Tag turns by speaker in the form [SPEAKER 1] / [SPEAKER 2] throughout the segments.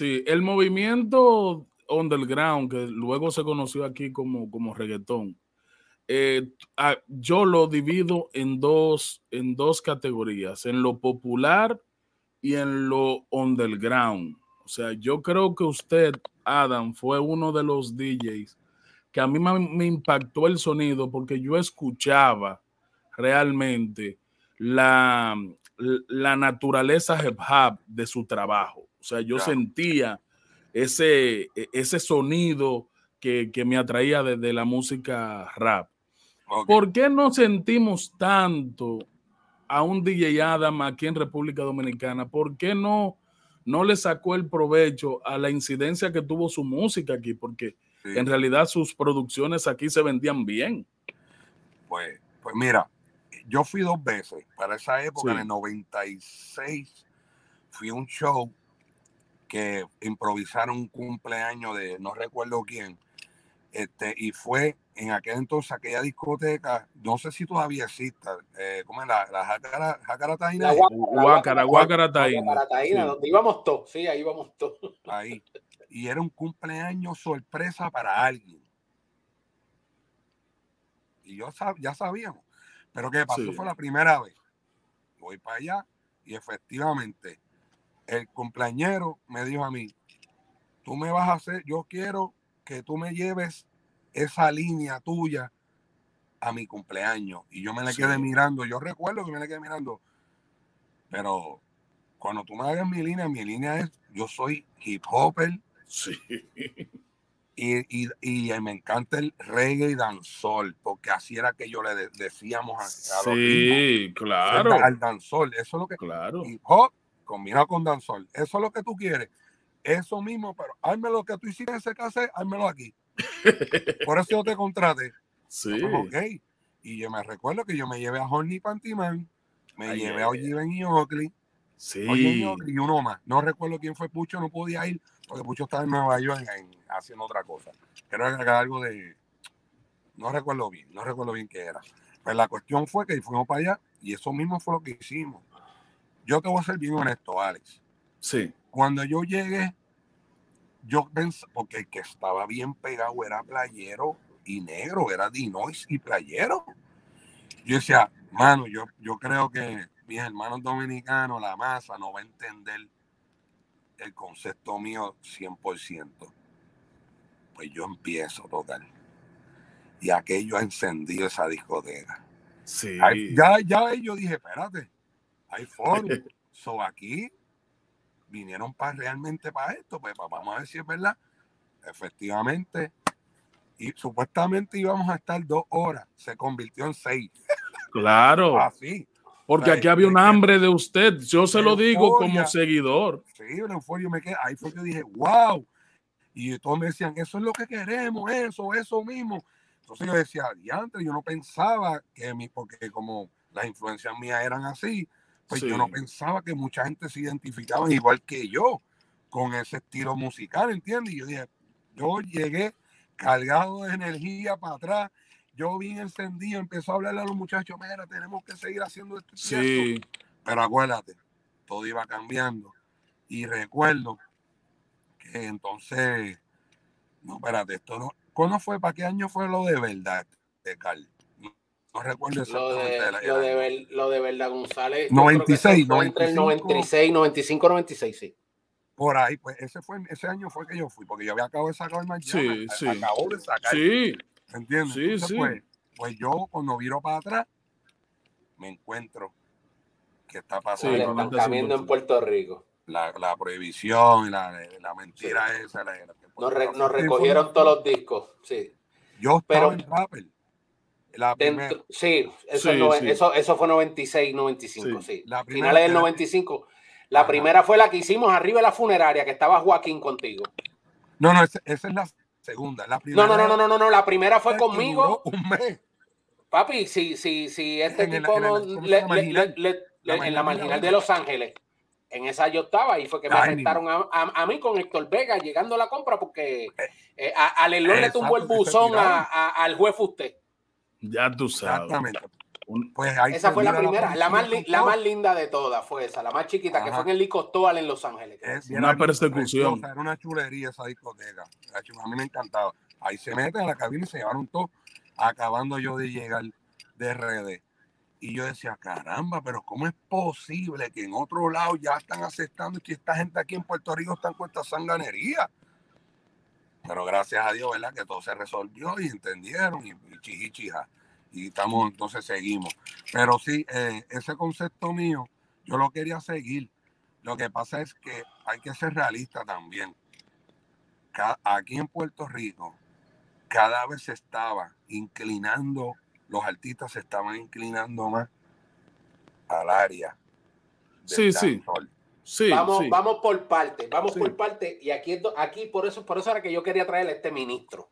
[SPEAKER 1] Sí, el movimiento underground, que luego se conoció aquí como, como reggaetón, eh, yo lo divido en dos, en dos categorías, en lo popular y en lo underground. O sea, yo creo que usted, Adam, fue uno de los DJs que a mí me, impactó el sonido porque yo escuchaba realmente la, la naturaleza hip hop de su trabajo. O sea, yo sentía ese, e, ese sonido que, que me atraía desde la música rap. ¿Por qué no sentimos tanto a un DJ Adam aquí en República Dominicana? ¿Por qué no, no le sacó el provecho a la incidencia que tuvo su música aquí? Porque en realidad sus producciones aquí se vendían bien.
[SPEAKER 2] Pues, pues mira, yo fui dos veces. Para esa época, en el 96, fui a un show que improvisaron un cumpleaños de no recuerdo quién. Este, y fue en aquel entonces aquella discoteca, no sé si todavía existe, eh, ¿cómo es la, la Jacarataina?
[SPEAKER 3] Guácara, Guacarataina. donde íbamos todos, sí, ahí íbamos todos.
[SPEAKER 2] Ahí. Y era un cumpleaños sorpresa para alguien. Y yo ya sabíamos. Pero ¿qué pasó? Fue la primera vez. Voy para allá y efectivamente el cumpleañero me dijo a mí, tú me vas a hacer, yo quiero que tú me lleves esa línea tuya a mi cumpleaños. Y yo me la quedé mirando, yo recuerdo que me la quedé mirando, pero cuando tú me hagas mi línea, mi línea es, yo soy hip hopper. Sí. Y, y, me encanta el reggae y danzol, porque así era que yo le decíamos a,
[SPEAKER 1] Sí, claro.
[SPEAKER 2] Al danzol, eso es lo que...
[SPEAKER 1] Claro.
[SPEAKER 2] Hip hop combinado con danzol, eso es lo que tú quieres. Eso mismo, pero hazme lo que tú hiciste en ese caso, házmelo aquí. Por eso yo te contraté.
[SPEAKER 1] Sí.
[SPEAKER 2] ok. Y yo me recuerdo que yo me llevé a Horny Pantyman, me llevé a Ojiven y Oakley.
[SPEAKER 1] Sí.
[SPEAKER 2] y uno más. No recuerdo quién fue Pucho, no podía ir porque Pucho estaba en Nueva York haciendo otra cosa. Creo que era algo de. No recuerdo bien, no recuerdo bien qué era. Pues la cuestión fue que fuimos para allá y eso mismo fue lo que hicimos. Yo te voy a ser bien honesto, Alex.
[SPEAKER 1] Sí.
[SPEAKER 2] Cuando yo llegué, yo pensé, porque el que estaba bien pegado era playero y negro, era Dinois y playero. Yo decía, mano, yo, yo creo que mis hermanos dominicanos, la masa, no va a entender el concepto mío 100%. Pues yo empiezo a tocar. Y aquello ha encendido esa discoteca.
[SPEAKER 1] Sí.
[SPEAKER 2] ya, ya yo dije, espérate, hay foro. so aquí vinieron para realmente para esto, pues vamos a ver si es verdad. Efectivamente, y supuestamente íbamos a estar dos horas, se convirtió en seis.
[SPEAKER 1] Claro.
[SPEAKER 2] Así.
[SPEAKER 1] Porque aquí había un hambre de usted, yo se lo digo como seguidor.
[SPEAKER 2] Sí, una euforia, me quedé, ahí fue que dije, wow. Y todos me decían, eso es lo que queremos, eso, eso mismo. Entonces yo decía, antes yo no pensaba que mi, porque como las influencias mías eran así, pues yo no pensaba que mucha gente se identificaba igual que yo con ese estilo musical, ¿entiendes? Y yo dije, yo llegué cargado de energía para atrás, yo bien encendido, empezó a hablarle a los muchachos, mira, tenemos que seguir haciendo esto.
[SPEAKER 1] Sí.
[SPEAKER 2] Pero acuérdate, todo iba cambiando. Y recuerdo que entonces, no, espérate, esto no, ¿cuándo fue, para qué año fue lo de verdad, de Carl? No recuerdo
[SPEAKER 3] lo de, lo, de, lo de Verdad González.
[SPEAKER 2] 96,
[SPEAKER 3] 95, entre el 96, 95, 96, sí.
[SPEAKER 2] Por ahí, pues ese fue ese año fue que yo fui, porque yo había acabado de sacar el mañana.
[SPEAKER 1] Sí, sí.
[SPEAKER 2] Acabo de sacar.
[SPEAKER 1] Sí.
[SPEAKER 2] ¿Entiendes?
[SPEAKER 1] Sí, sí.
[SPEAKER 2] Pues, pues, yo cuando viro para atrás, me encuentro que está pasando.
[SPEAKER 3] Sí, están cambiando en Puerto Rico.
[SPEAKER 2] La, la prohibición, la, la mentira esa. La,
[SPEAKER 3] nos, re, nos recogieron todos los discos, sí.
[SPEAKER 2] Yo estaba Pero, en Rapper la
[SPEAKER 3] Dentro, sí, eso, sí, no, sí. eso, eso, fue 96, 95, sí. sí. La Finales del 95. La Ajá. primera fue la que hicimos arriba de la funeraria, que estaba Joaquín contigo.
[SPEAKER 2] No, no, esa, esa es la segunda. La primera
[SPEAKER 3] no, no, no, no, no, no, la primera fue conmigo.
[SPEAKER 2] Un mes.
[SPEAKER 3] Papi, si, si, si este en tipo no. Le, le, le, la en la marginal de Los Ángeles. En esa yo estaba y fue que me Ay, arrestaron a, a, a, mí con Héctor Vega llegando a la compra porque eh, a, a Lelón le tumbó el buzón a, al juez usted.
[SPEAKER 1] Ya tú sabes.
[SPEAKER 2] Exactamente.
[SPEAKER 3] Pues esa fue la primera, la, más, la más linda de todas fue esa, la más chiquita, que fue en el Licostoal en Los Ángeles.
[SPEAKER 1] una persecución.
[SPEAKER 2] Era una chulería esa discoteca. A mí me encantaba. Ahí se meten en la cabina y se llevaron todo, acabando yo de llegar de RD. Y yo decía, caramba, pero ¿cómo es posible que en otro lado ya están aceptando y que esta gente aquí en Puerto Rico está en esta sanganería? Pero gracias a Dios, ¿verdad? Que todo se resolvió y entendieron y, y Y estamos, entonces seguimos. Pero sí, eh, ese concepto mío, yo lo quería seguir. Lo que pasa es que hay que ser realista también. Aquí en Puerto Rico, cada vez se estaba inclinando los artistas se estaban inclinando más al área.
[SPEAKER 1] Sí, sí. Sí.
[SPEAKER 3] vamos, vamos por parte, vamos por parte. Y aquí, aquí por eso, por eso era que yo quería traer a este ministro.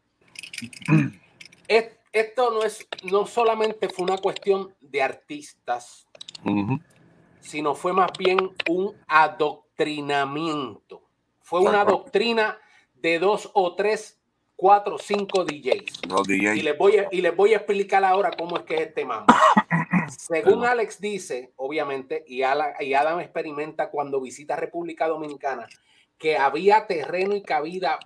[SPEAKER 3] esto no es, no solamente fue una cuestión de artistas, sino fue más bien un adoctrinamiento. Fue una doctrina de dos o tres cuatro cinco DJs. Y, les voy a, y les voy a explicar ahora cómo es que es este mambo. Según Alex dice, obviamente, y, y Adam experimenta cuando visita República Dominicana, que había terreno y cabida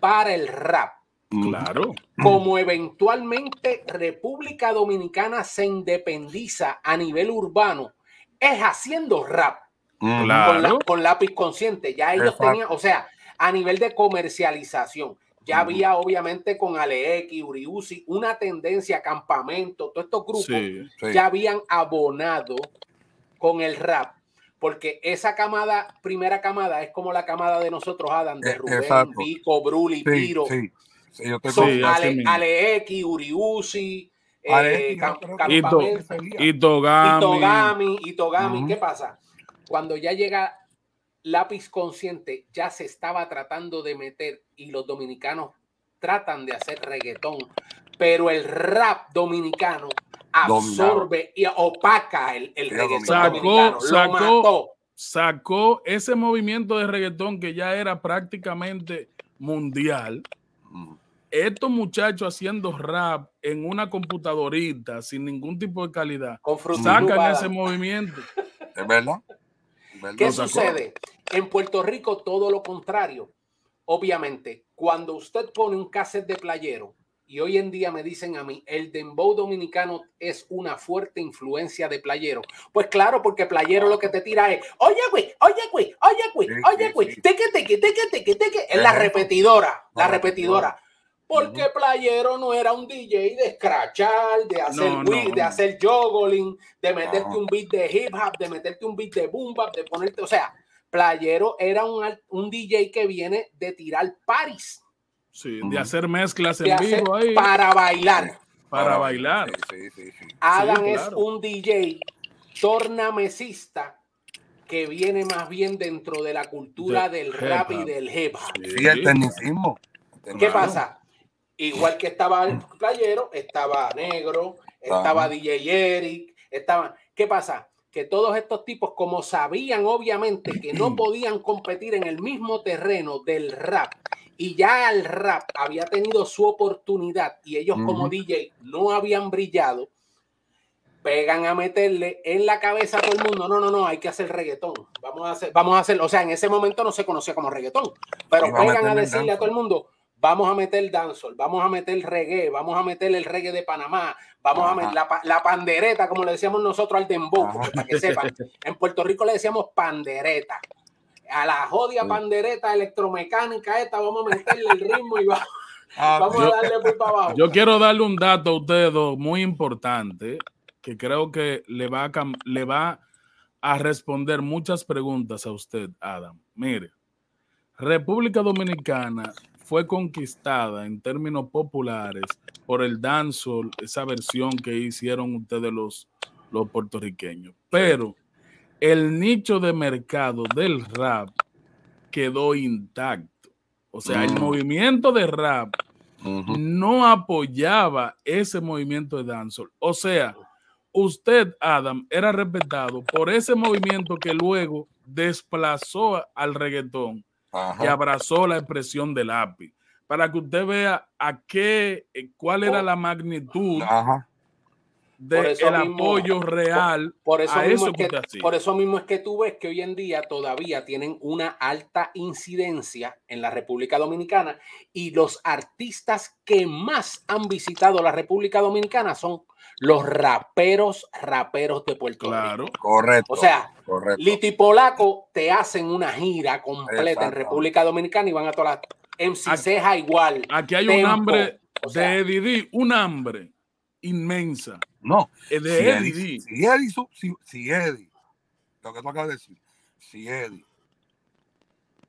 [SPEAKER 3] para el rap.
[SPEAKER 1] Claro.
[SPEAKER 3] Como eventualmente República Dominicana se independiza a nivel urbano, es haciendo rap. Con, con lápiz consciente. Ya ellos tenían, o sea, a nivel de comercialización. Ya había obviamente con Alex, Uriusi, una tendencia, campamento, todos estos grupos ya habían abonado con el rap. Porque esa camada, primera camada, es como la camada de nosotros, Adam, de eh, Rubén, Vico, Bruli, Piro. Son Ale, Alex, Uriusi, eh,
[SPEAKER 1] Itogami.
[SPEAKER 3] Itogami, ¿Qué pasa? Cuando ya llega lápiz consciente ya se estaba tratando de meter y los dominicanos tratan de hacer reggaetón, pero el rap dominicano absorbe y opaca el, reggaetón
[SPEAKER 1] dominicano. Sacó, sacó ese movimiento de reggaetón que ya era prácticamente mundial. Mm. Estos muchachos haciendo rap en una computadorita sin ningún tipo de calidad, sacan ese movimiento.
[SPEAKER 2] Es verdad.
[SPEAKER 3] ¿Qué sucede? En Puerto Rico todo lo contrario. Obviamente, cuando usted pone un cassette de playero, y hoy en día me dicen a mí, el dembow dominicano es una fuerte influencia de playero. Pues claro, porque playero lo que te tira es, oye, güey, oye, güey, oye, güey, oye, güey, teque, teque, teque, teque, teque, es la repetidora, la repetidora. Porque Playero no era un DJ de scratchar, de hacer de hacer juggling, de meterte un beat de hip hop, de meterte un beat de boom bap, de ponerte, o sea, Playero era un, un DJ que viene de tirar paris.
[SPEAKER 1] Sí, de hacer mezclas en vivo ahí.
[SPEAKER 3] Para bailar.
[SPEAKER 1] Para, bailar.
[SPEAKER 3] Adam es un DJ tornamesista que viene más bien dentro de la cultura del rap y del hip hop.
[SPEAKER 2] Sí, el tecnicismo.
[SPEAKER 3] ¿Qué pasa? Igual que estaba el playero, estaba negro, estaba DJ Eric, estaba. ¿Qué pasa? Que todos estos tipos, como sabían obviamente que no podían competir en el mismo terreno del rap, y ya el rap había tenido su oportunidad y ellos como DJ no habían brillado, pegan a meterle en la cabeza a todo el mundo, no, no, no, hay que hacer reggaetón, vamos a hacer, vamos a hacer, o sea, en ese momento no se conocía como reggaetón, pero pegan a decirle a todo el mundo, vamos a meter dancehall, vamos a meter reggae, vamos a meter el reggae de Panamá, vamos a meter la, pandereta, como le decíamos nosotros al dembow, para que sepan. En Puerto Rico le decíamos pandereta. A la jodia pandereta electromecánica esta, vamos a meterle el ritmo y ah, vamos, a darle por para abajo.
[SPEAKER 1] Yo quiero darle un dato a ustedes muy importante que creo que le va a, le va a responder muchas preguntas a usted, Adam. Mire, República Dominicana fue conquistada en términos populares por el dancehall, esa versión que hicieron ustedes los, los puertorriqueños. Pero el nicho de mercado del rap quedó intacto. O sea, el mm. movimiento de rap no apoyaba ese movimiento de dancehall. O sea, usted, Adam, era respetado por ese movimiento que luego desplazó al reggaetón que abrazó la expresión del API, para que usted vea a qué, eh, cuál era oh. la magnitud del apoyo real
[SPEAKER 3] por eso a eso que, Por eso mismo es que tú ves que hoy en día todavía tienen una alta incidencia en la República Dominicana y los artistas que más han visitado la República Dominicana son los raperos, raperos de Puerto
[SPEAKER 1] claro.
[SPEAKER 2] Correcto.
[SPEAKER 3] O sea, Liti Polaco te hacen una gira completa en República Dominicana y van a todas las MC Ceja igual.
[SPEAKER 1] Aquí hay un hambre de Didi, un hambre inmensa.
[SPEAKER 2] No.
[SPEAKER 1] Es de si Eddie.
[SPEAKER 2] Si Eddie, si, si Eddie, lo que tú acabas de decir, si Eddie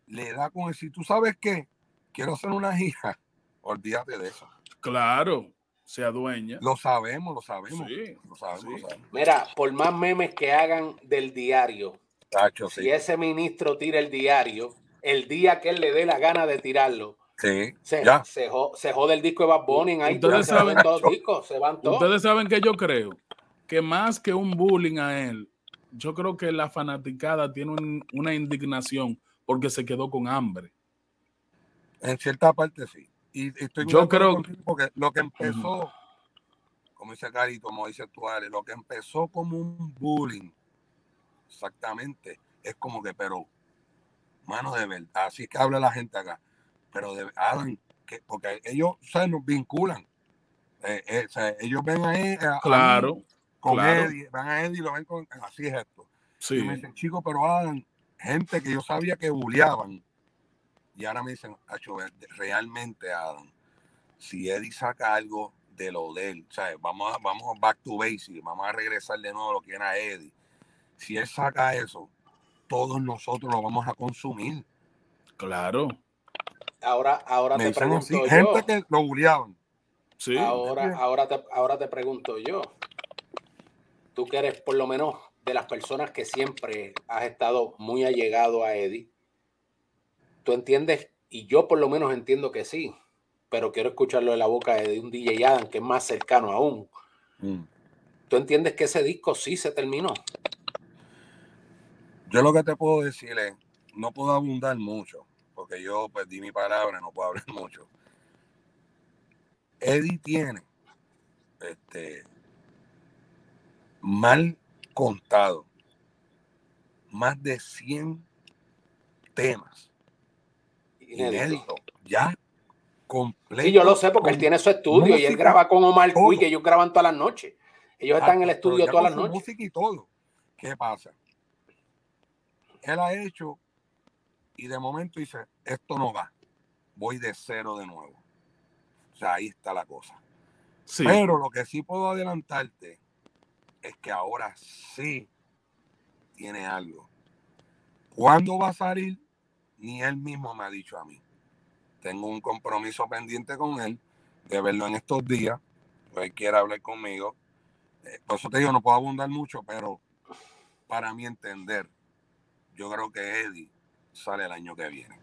[SPEAKER 2] le da con decir, tú sabes qué, quiero hacer una hija, olvídate de eso.
[SPEAKER 1] Claro, se adueña.
[SPEAKER 2] Lo sabemos, lo sabemos. lo sabemos,
[SPEAKER 3] Mira, por más memes que hagan del diario, si ese ministro tira el diario, el día que él le dé la gana de tirarlo,
[SPEAKER 2] Sí,
[SPEAKER 3] se, ya. Se, jode el disco de Bad Bunny ahí. Ustedes saben, todos discos, se van todos.
[SPEAKER 1] Ustedes saben que yo creo que más que un bullying a él, yo creo que la fanaticada tiene una indignación porque se quedó con hambre.
[SPEAKER 2] En cierta parte sí. Y, estoy
[SPEAKER 1] yo creo
[SPEAKER 2] porque lo que empezó, como dice Carito, como dice Tuárez, lo que empezó como un bullying, exactamente, es como que, pero, mano de verdad, así que habla la gente acá pero de, Adam, que, porque ellos o nos vinculan. Eh, eh, ellos ven a, él,
[SPEAKER 1] claro,
[SPEAKER 2] con Eddie, van a Eddie y lo ven con, así es esto.
[SPEAKER 1] Sí.
[SPEAKER 2] Y me dicen, chico, pero Adam, gente que yo sabía que bulleaban, y ahora me dicen, realmente Adam, si Eddie saca algo de lo de él, ¿sabes? Vamos a, vamos back to basic, vamos a regresar de nuevo a lo que era Eddie. Si él saca eso, todos nosotros lo vamos a consumir.
[SPEAKER 1] Claro.
[SPEAKER 3] Ahora, ahora te pregunto yo.
[SPEAKER 2] Gente que lo.
[SPEAKER 1] Sí.
[SPEAKER 3] Ahora, ahora, te, ahora te pregunto yo. Tú que eres por lo menos de las personas que siempre has estado muy allegado a Eddie. ¿Tú entiendes? Y yo por lo menos entiendo que sí. Pero quiero escucharlo de la boca de un DJ Adam que es más cercano aún. Mm. ¿Tú entiendes que ese disco sí se terminó?
[SPEAKER 2] Yo lo que te puedo decir es, no puedo abundar mucho, porque yo pues di mi palabra, no puedo hablar mucho. Eddie tiene este mal contado más de 100 temas inéditos ya completo.
[SPEAKER 3] Sí, yo lo sé porque él tiene su estudio y él graba con Omar Cui, que ellos graban todas las noches. Ellos están en el estudio todas las noches.
[SPEAKER 2] Música y todo. ¿Qué pasa? Él ha hecho y de momento dice, esto no va, voy de cero de nuevo. O sea, ahí está la cosa. Pero lo que sí puedo adelantarte es que ahora sí tiene algo. ¿Cuándo va a salir? Ni él mismo me ha dicho a mí. Tengo un compromiso pendiente con él de verlo en estos días. Él quiere hablar conmigo. Eh, por eso te digo, no puedo abundar mucho, pero para mi entender, yo creo que Eddie sale el año que viene.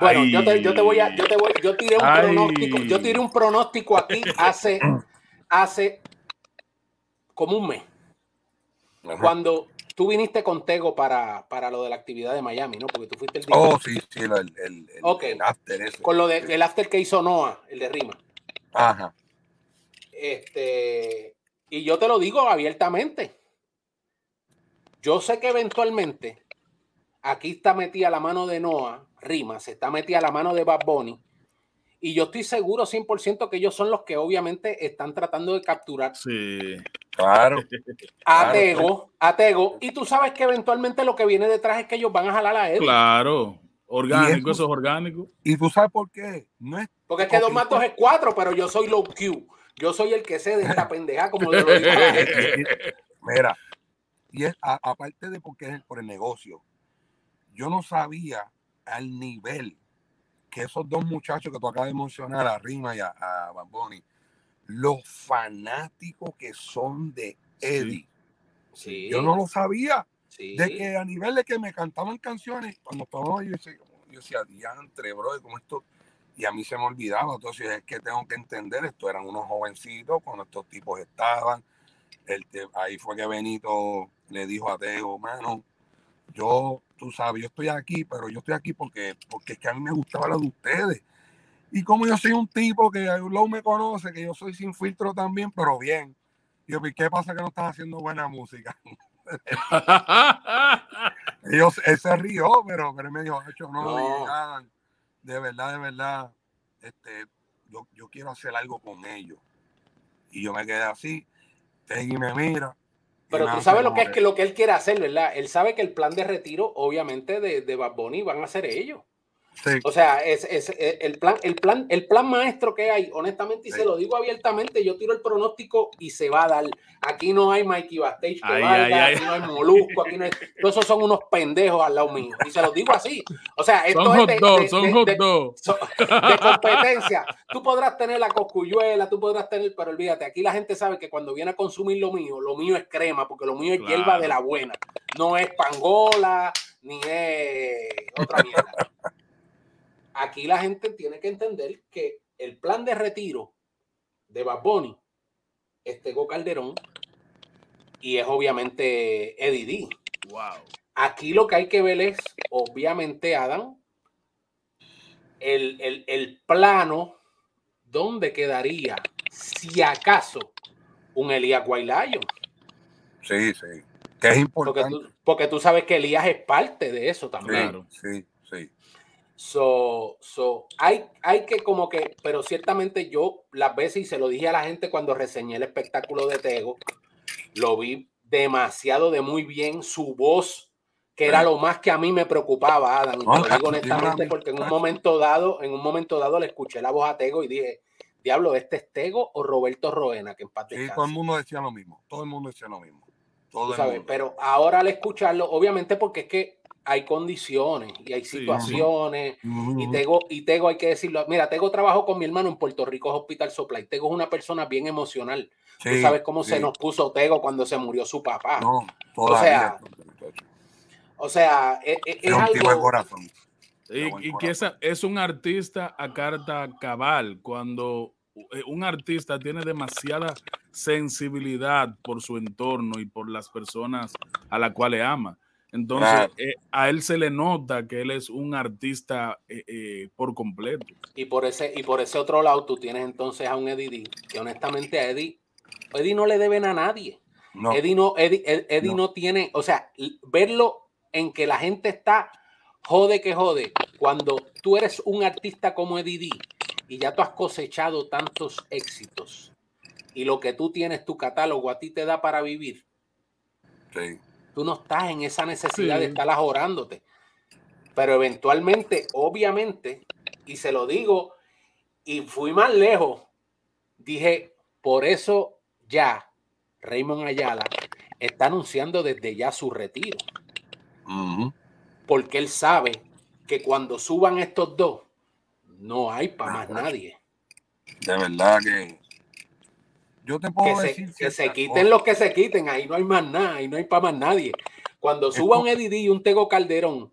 [SPEAKER 3] Bueno, yo te, yo te, voy a, yo te voy, yo tiré un pronóstico, yo tiré un pronóstico aquí hace, hace como un mes. Cuando tú viniste con Tego para, para lo de la actividad de Miami, ¿no? Porque tú fuiste el
[SPEAKER 2] Oh, sí, sí, el, el, el,
[SPEAKER 3] after ese. Con lo de, el after que hizo Noah, el de Rima.
[SPEAKER 2] Ajá.
[SPEAKER 3] Este, y yo te lo digo abiertamente. Yo sé que eventualmente aquí está metida la mano de Noah, Rima, se está metida la mano de Bad Bunny. Y yo estoy seguro 100% que ellos son los que obviamente están tratando de capturar.
[SPEAKER 1] Sí,
[SPEAKER 2] claro.
[SPEAKER 3] A Tego, a Tego. Y tú sabes que eventualmente lo que viene detrás es que ellos van a jalar a él.
[SPEAKER 1] Claro, orgánico, eso, es orgánico.
[SPEAKER 2] Y tú sabes por qué. No es
[SPEAKER 3] Porque es que dos más dos es cuatro, pero yo soy low Q. Yo soy el que sé de esta pendeja, como yo lo digo.
[SPEAKER 2] Mira, y es aparte de porque es por el negocio, yo no sabía al nivel que esos dos muchachos que tú acabas de mencionar, a Rima y a, a Bamboni, los fanáticos que son de Eddie.
[SPEAKER 3] Sí.
[SPEAKER 2] Yo no lo sabía. De que a nivel de que me cantaban canciones, cuando estaba yo decía, yo decía, diantre, bro, como esto. Y a mí se me olvidaba. Entonces es que tengo que entender, esto eran unos jovencitos cuando estos tipos estaban. El, ahí fue que Benito le dijo a Teo, mano, yo, tú sabes, yo estoy aquí, pero yo estoy aquí porque, porque es que a mí me gustaba lo de ustedes. Y como yo soy un tipo que Low me conoce, que yo soy sin filtro también, pero bien. yo, ¿qué pasa que no estás haciendo buena música? Ellos, él se rió, pero, pero me dijo, hecho, no, no. de verdad, de verdad, este, yo, yo quiero hacer algo con ellos. Y yo me quedé así, y me mira.
[SPEAKER 3] Pero tú sabes lo que es que lo que él quiere hacer, ¿verdad? Él sabe que el plan de retiro, obviamente, de, de Bad Bunny van a ser ellos. O sea, es, es, eh, el, plan, el, plan, el plan maestro que hay, honestamente, y se lo digo abiertamente, yo tiro el pronóstico y se va a dar. Aquí no hay Mikey Bastage que valga, aquí no hay Molusco, aquí no hay. Todos esos son unos pendejos al lado mío. Y se los digo así. O sea, esto son es de, hot son hot de, competencia. Tú podrás tener la coscuyuela, tú podrás tener, pero olvídate, aquí la gente sabe que cuando viene a consumir lo mío, lo mío es crema, porque lo mío es hierba de la buena. No es pangola, ni es otra mierda aquí la gente tiene que entender que el plan de retiro de Bad es Tego Calderón y es obviamente Eddie D. Wow. Aquí lo que hay que ver es, obviamente, Adam, el, el, plano donde quedaría, si acaso, un Elías Guaylayo.
[SPEAKER 2] Sí, sí. Que es importante.
[SPEAKER 3] Porque tú, sabes que Elías es parte de eso también.
[SPEAKER 2] sí, sí.
[SPEAKER 3] So, so, hay, hay que como que, pero ciertamente yo las veces, y se lo dije a la gente cuando reseñé el espectáculo de Tego, lo vi demasiado de muy bien, su voz, que era lo más que a mí me preocupaba, Adam, y te lo digo honestamente, porque en un momento dado, en un momento dado le escuché la voz a Tego y dije, diablo, ¿este es Tego o Roberto Roena? Que en
[SPEAKER 2] sí, todo el mundo decía lo mismo, todo el mundo decía lo mismo.
[SPEAKER 3] Todo pero ahora al escucharlo, obviamente porque es que hay condiciones y hay situaciones. Y Tego, y Tego, hay que decirlo. Mira, Tego trabajó con mi hermano en Puerto Rico Hospital Supply. Tego es una persona bien emocional. Tú sabes cómo se nos puso Tego cuando se murió su papá. No, o sea, o sea, e, e, es, es, algo.
[SPEAKER 1] Corazón. Y, y que es un artista a carta cabal. Cuando eh, un artista tiene demasiada sensibilidad por su entorno y por las personas a las cuales ama. Entonces, eh, a él se le nota que él es un artista eh, eh, por completo.
[SPEAKER 3] Y por, ese, y por ese otro lado, tú tienes entonces a un Eddie que honestamente a Eddie, Eddie no le deben a nadie. No. Eddie, no, Eddie, no. tiene, o sea, verlo en que la gente está jode que jode. Cuando tú eres un artista como Eddie y ya tú has cosechado tantos éxitos y lo que tú tienes, tu catálogo, a ti te da para vivir. Sí Tú no estás en esa necesidad de estar ajorándote. Pero eventualmente, obviamente, y se lo digo, y fui más lejos, dije, por eso ya Raymond Ayala está anunciando desde ya su retiro. Porque él sabe que cuando suban estos dos, no hay para más nadie.
[SPEAKER 2] De verdad que yo te puedo
[SPEAKER 3] que decir se, que se quiten los que se quiten, ahí no hay más nada, ahí no hay para más nadie. Cuando suba un Eddie y un Tego Calderón,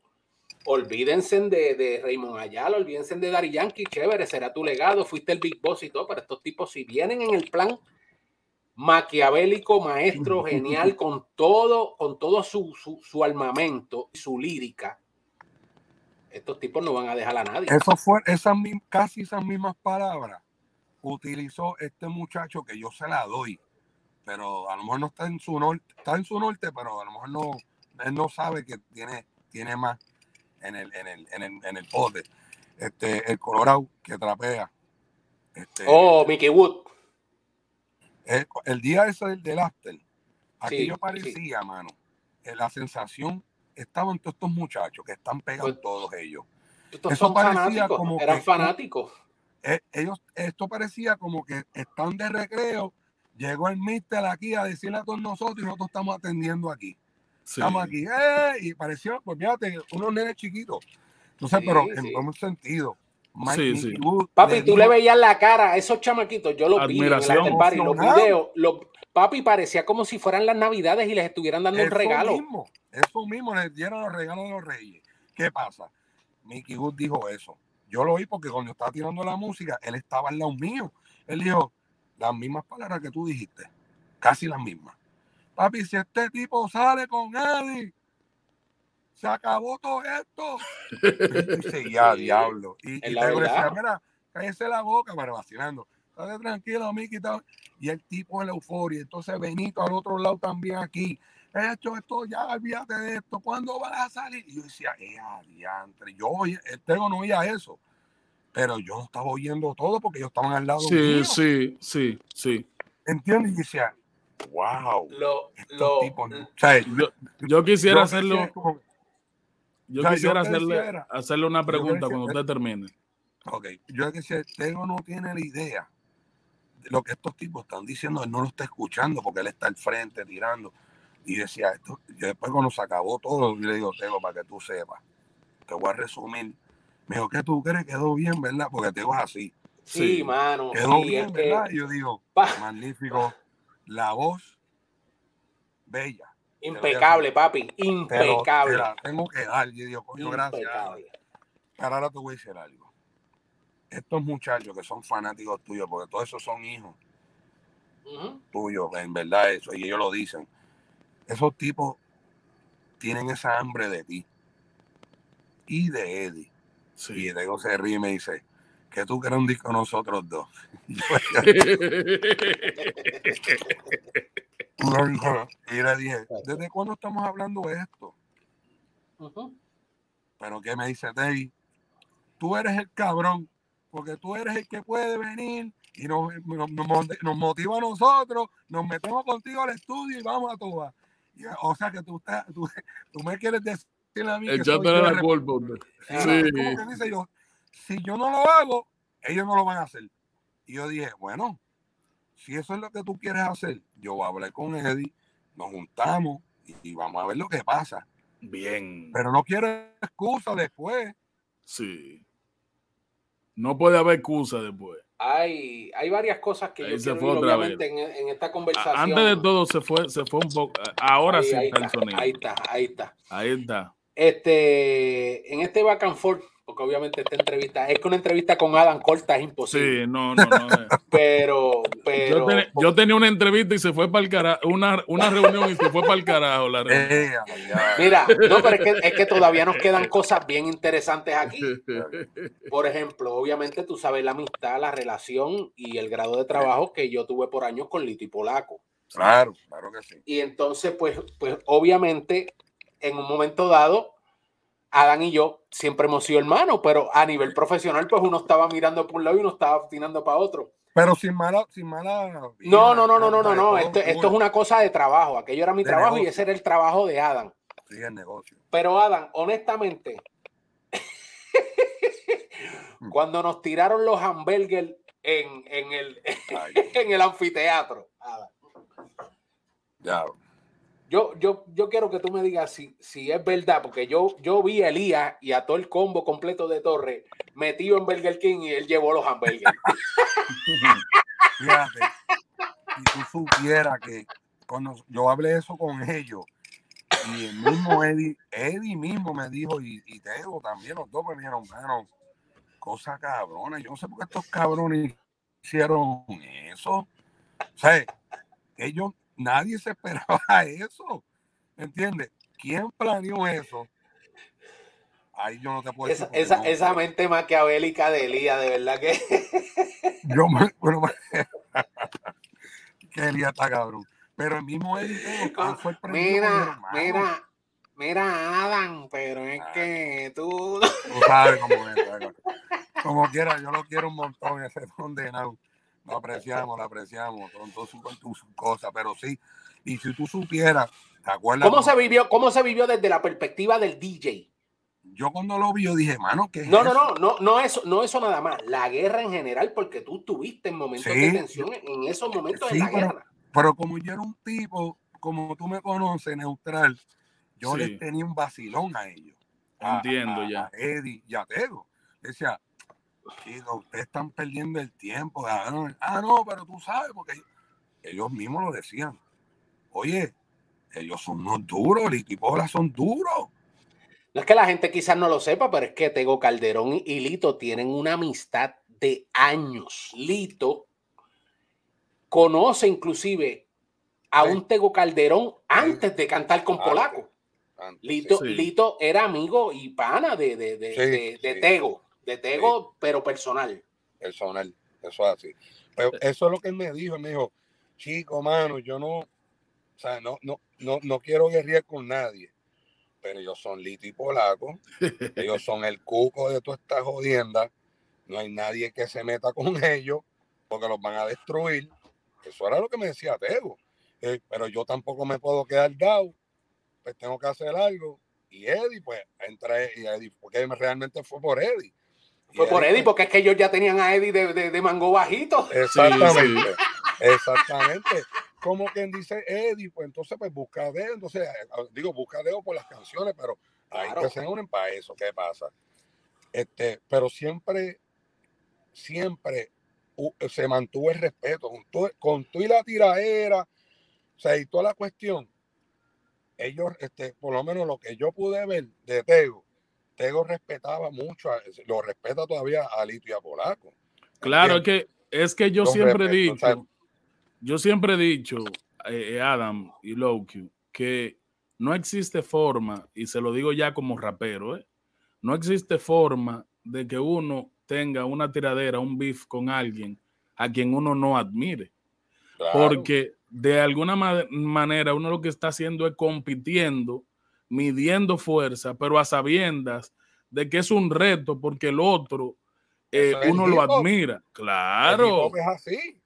[SPEAKER 3] olvídense de, de Raymond Ayala, olvídense de Dari Yankee, chévere, será tu legado, fuiste el Big Boss y todo, pero estos tipos si vienen en el plan maquiavélico, maestro, genial, con todo, con todo su, su, su armamento, su lírica, estos tipos no van a dejar a nadie.
[SPEAKER 2] Eso fue esas, casi esas mismas palabras utilizó este muchacho que yo se la doy, pero a lo mejor no está en su norte, está en su norte, pero a lo mejor no, él no sabe que tiene, tiene más en el, en el, en el, en el pote. Este, el Colorado que trapea.
[SPEAKER 3] Este, oh, Mickey Wood.
[SPEAKER 2] El, día ese del, del after, aquí yo parecía, mano, la sensación estaba en todos estos muchachos que están pegados pues, todos ellos.
[SPEAKER 3] Eso parecía como eran fanáticos
[SPEAKER 2] eh, ellos, esto parecía como que están de recreo, llegó el mister aquí a decirle a todos nosotros y nosotros estamos atendiendo aquí. Estamos aquí, ¡eh! y pareció, pues fíjate, unos nenes chiquitos. Entonces, pero en un sentido.
[SPEAKER 3] papi, tú le veías la cara a esos chamaquitos, yo los vi en el los videos, papi parecía como si fueran las navidades y les estuvieran dando un regalo.
[SPEAKER 2] Mismo, eso mismo, les dieron los regalos de los reyes. ¿Qué pasa? Mickey Wood dijo eso. Yo lo oí porque cuando estaba tirando la música, él estaba al lado mío. Él dijo las mismas palabras que tú dijiste, casi las mismas. Papi, si este tipo sale con Eddie, se acabó todo esto. y ya, diablo. Y, y te decía, mira, cállese la boca, pero vacilando. Dale tranquilo, Miki. Y el tipo en la euforia. Entonces Benito al otro lado también aquí. He hecho esto ya, olvídate de esto. ¿Cuándo vas a salir? Y yo decía, eh, adiantre. Yo el Tego no oía eso. Pero yo estaba oyendo todo porque ellos estaban al lado
[SPEAKER 1] Sí, mío. sí, sí, sí.
[SPEAKER 2] ¿Entiendes? Y decía, wow.
[SPEAKER 3] Lo, lo,
[SPEAKER 2] tipos, o sea,
[SPEAKER 1] yo, yo, quisiera yo hacerlo. Yo o sea, quisiera yo hacerle, quisiera, hacerle una pregunta cuando usted termine.
[SPEAKER 2] Ok, yo decía, Tego no tiene la idea de lo que estos tipos están diciendo, él no lo está escuchando porque él está al frente tirando. Y decía esto, yo después cuando se acabó todo, yo le digo, Tego, para que tú sepas, te voy a resumir. Me dijo, ¿qué tú crees? Quedó bien, ¿verdad? Porque Tego es así.
[SPEAKER 3] Sí, mano.
[SPEAKER 2] Quedó
[SPEAKER 3] sí,
[SPEAKER 2] bien, ¿verdad? Y yo digo, pa. magnífico. La voz, bella.
[SPEAKER 3] Impecable, papi. Impecable.
[SPEAKER 2] Te la tengo que dar. Yo digo, coño, gracias. Pero ahora te voy a decir algo. Estos muchachos que son fanáticos tuyos, porque todos esos son hijos uh -huh. tuyos, en verdad, eso, y ellos lo dicen esos tipos tienen esa hambre de ti y de Eddie. Sí. Y luego se ríe y me dice, que tú quieres un disco nosotros dos. y le dije, ¿desde cuándo estamos hablando de esto? Uh -huh. Pero que me dice, David, tú eres el cabrón, porque tú eres el que puede venir y nos, nos, nos motiva a nosotros, nos metemos contigo al estudio y vamos a todas. O sea que tú, estás, tú, tú me quieres decir a mí soy
[SPEAKER 1] la culpa.
[SPEAKER 2] Sí. Dice yo, si yo no lo hago, ellos no lo van a hacer. Y yo dije, bueno, si eso es lo que tú quieres hacer, yo hablé con Eddie, nos juntamos y, y vamos a ver lo que pasa.
[SPEAKER 1] Bien.
[SPEAKER 2] Pero no quiero excusa después.
[SPEAKER 1] Sí. No puede haber excusa después
[SPEAKER 3] hay, hay varias cosas que ahí yo quiero ir, obviamente en, en, esta conversación.
[SPEAKER 1] Antes de todo se fue, se fue un poco. Ahora ahí, sí
[SPEAKER 3] ahí
[SPEAKER 1] está,
[SPEAKER 3] el sonido. Ahí está, ahí está.
[SPEAKER 1] Ahí está.
[SPEAKER 3] Este, en este back and forth, porque obviamente esta entrevista, es que una entrevista con Adam corta es imposible.
[SPEAKER 1] Sí, no, no, no.
[SPEAKER 3] pero, pero.
[SPEAKER 1] Yo, ten, yo, tenía una entrevista y se fue para el carajo, una, una reunión y se fue para el carajo. La
[SPEAKER 2] eh,
[SPEAKER 3] Mira, no, pero es que, es que todavía nos quedan cosas bien interesantes aquí. Por ejemplo, obviamente tú sabes la amistad, la relación y el grado de trabajo que yo tuve por años con Lito y Polaco.
[SPEAKER 2] Claro, claro que sí.
[SPEAKER 3] Y entonces, pues, pues obviamente, en un momento dado, Adán y yo siempre hemos sido hermanos, pero a nivel profesional, pues uno estaba mirando por un lado y uno estaba tirando para otro.
[SPEAKER 2] Pero sin mala, sin mala.
[SPEAKER 3] No, no, no, no, no, no, no. Esto, esto es una cosa de trabajo. Aquello era mi de trabajo negocio. y ese era el trabajo de Adán.
[SPEAKER 2] Sí, el negocio.
[SPEAKER 3] Pero Adán, honestamente, cuando nos tiraron los hamburgers en, en, el, en el anfiteatro, Adán.
[SPEAKER 2] Ya.
[SPEAKER 3] Yo, yo, yo quiero que tú me digas si, si es verdad, porque yo, yo vi a Elías y a todo el combo completo de Torre metido en Burger King y él llevó los hamburgues.
[SPEAKER 2] Fíjate, si tú supieras que cuando yo hablé eso con ellos y el mismo Eddie, Eddie mismo me dijo y, y Teo también, los dos me dijeron, bueno, cosa cabrona, yo no sé por qué estos cabrones hicieron eso. O sea, ellos nadie se esperaba eso. ¿Entiendes? ¿Quién planeó eso? Ahí yo no te puedo
[SPEAKER 3] decir. Esa, esa, no, esa mente maquiavélica de Elías, de verdad que.
[SPEAKER 2] yo me. Bueno, que Elías está cabrón. Pero el mismo él fue
[SPEAKER 3] el Mira, mira, mira, Adam, pero es ah, que tú.
[SPEAKER 2] Tú sabes cómo es. Como quiera, yo lo quiero un montón, ese condenado lo apreciamos, lo apreciamos, con todas sus su cosas, pero sí, y si tú supieras, ¿te acuerdas?
[SPEAKER 3] ¿Cómo se vivió, cómo se vivió desde la perspectiva del DJ?
[SPEAKER 2] Yo cuando lo vi, yo dije, mano, ¿qué es
[SPEAKER 3] no,
[SPEAKER 2] eso?
[SPEAKER 3] no, no, no, no eso, no eso nada más, la guerra en general, porque tú tuviste en momentos sí, de tensión en esos momentos
[SPEAKER 2] sí,
[SPEAKER 3] de la
[SPEAKER 2] pero,
[SPEAKER 3] guerra.
[SPEAKER 2] Pero como yo era un tipo, como tú me conoces, neutral, yo sí. les tenía un vacilón a ellos.
[SPEAKER 1] Entiendo
[SPEAKER 2] a, a,
[SPEAKER 1] ya.
[SPEAKER 2] A Eddie y a Tego. Decía, chicos, ustedes están perdiendo el tiempo. Ah no, ah, no, pero tú sabes, porque ellos mismos lo decían. Oye, ellos son unos duros, el equipo son duros.
[SPEAKER 3] No es que la gente quizás no lo sepa, pero es que Tego Calderón y Lito tienen una amistad de años. Lito conoce inclusive a sí. un Tego Calderón antes de cantar con Polaco. Antes, Lito, sí. Lito era amigo y pana de, de, de, sí, de Tego de Tego, sí. pero personal.
[SPEAKER 2] Personal, eso es así. Pero pues, eso es lo que él me dijo, me dijo, chico, mano, yo no, o sea, no, no, no, no quiero guerrear con nadie, pero ellos son lito y polaco, ellos son el cuco de toda esta jodienda, no hay nadie que se meta con ellos porque los van a destruir. Eso era lo que me decía Tego. Eh, pero yo tampoco me puedo quedar dado, pues tengo que hacer algo. Y Eddie, pues, entré, y Eddie, porque realmente fue por Eddie.
[SPEAKER 3] Fue por Eddie, porque es que ellos ya tenían a Eddie de, de, mango bajito.
[SPEAKER 2] Exactamente, exactamente. Como quien dice Eddie, pues entonces, pues busca dedo, entonces, digo, busca dedo por las canciones, pero hay que se unen para eso, ¿qué pasa? Este, pero siempre, siempre se mantuvo el respeto con tú, con tú y la tiraera, o sea, y toda la cuestión. Ellos, este, por lo menos lo que yo pude ver de Tego, Tego respetaba mucho, lo respeta todavía a Lito y a Polaco.
[SPEAKER 1] Claro, es que, es que yo siempre he dicho, yo siempre he dicho, eh, Adam y Loki, que no existe forma, y se lo digo ya como rapero, ¿eh? no existe forma de que uno tenga una tiradera, un beef con alguien a quien uno no admire. Porque de alguna manera uno lo que está haciendo es compitiendo midiendo fuerza, pero a sabiendas de que es un reto porque el otro eh, uno lo admira. Claro.
[SPEAKER 2] es así.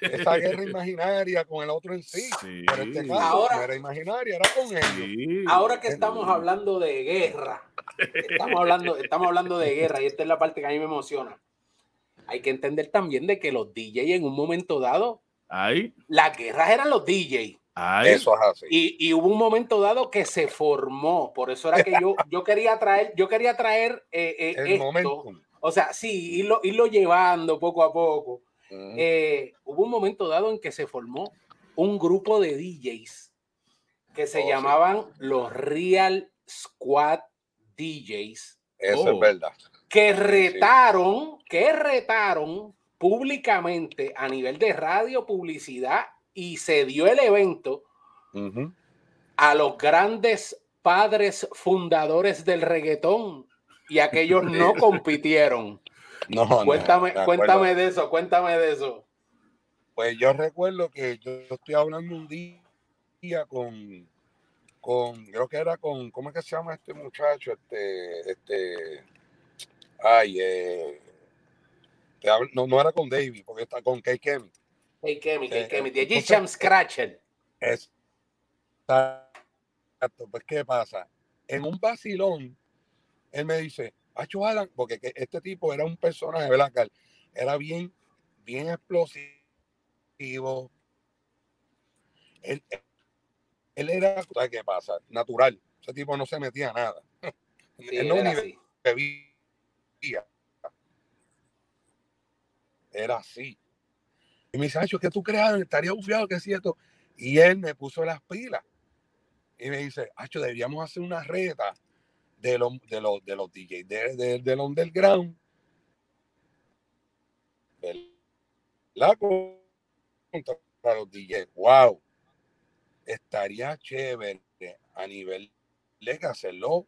[SPEAKER 2] Esa guerra imaginaria con el otro en sí. Pero este caso ahora, era imaginaria, era con él.
[SPEAKER 3] Ahora que estamos hablando de guerra, estamos hablando, estamos hablando de guerra y esta es la parte que a mí me emociona. Hay que entender también de que los DJs en un momento dado,
[SPEAKER 1] Ay.
[SPEAKER 3] las guerras eran los DJs.
[SPEAKER 2] Eso es así.
[SPEAKER 3] Y, hubo un momento dado que se formó, por eso era que yo, yo quería traer, yo quería traer eh, eh, esto. O sea, sí, irlo, irlo llevando poco a poco. Eh, hubo un momento dado en que se formó un grupo de DJs que se oh, llamaban los Real Squad DJs.
[SPEAKER 2] Eso es oh. verdad.
[SPEAKER 3] Que retaron, que retaron públicamente a nivel de radio, publicidad y se dio el evento a los grandes padres fundadores del reggaetón y aquellos no compitieron. No, cuéntame, cuéntame de eso, cuéntame de eso.
[SPEAKER 2] Pues yo recuerdo que yo estoy hablando un día con, con, creo que era con, ¿cómo es que se llama este muchacho? Este, este, ay, eh, no, no era con David, porque está con Kay Kemi.
[SPEAKER 3] Hey, Kemi, hey, Kemi, de G-Cham Scratcher.
[SPEAKER 2] Exacto. Pues, ¿qué pasa? En un vacilón, él me dice, Hacho Alan, porque este tipo era un personaje, ¿verdad? Era bien, bien explosivo. Él, él era, ¿sabes qué pasa? Natural. Ese tipo no se metía nada. él no ni bebía. Era así. Y me dice, Hacho, ¿qué tú creas? Estaría bufiado, que es cierto. Y él me puso las pilas. Y me dice, Hacho, deberíamos hacer una reta de los, de los, de los DJs de, del underground. La para los DJs. Wow. Estaría chévere a nivel de hacerlo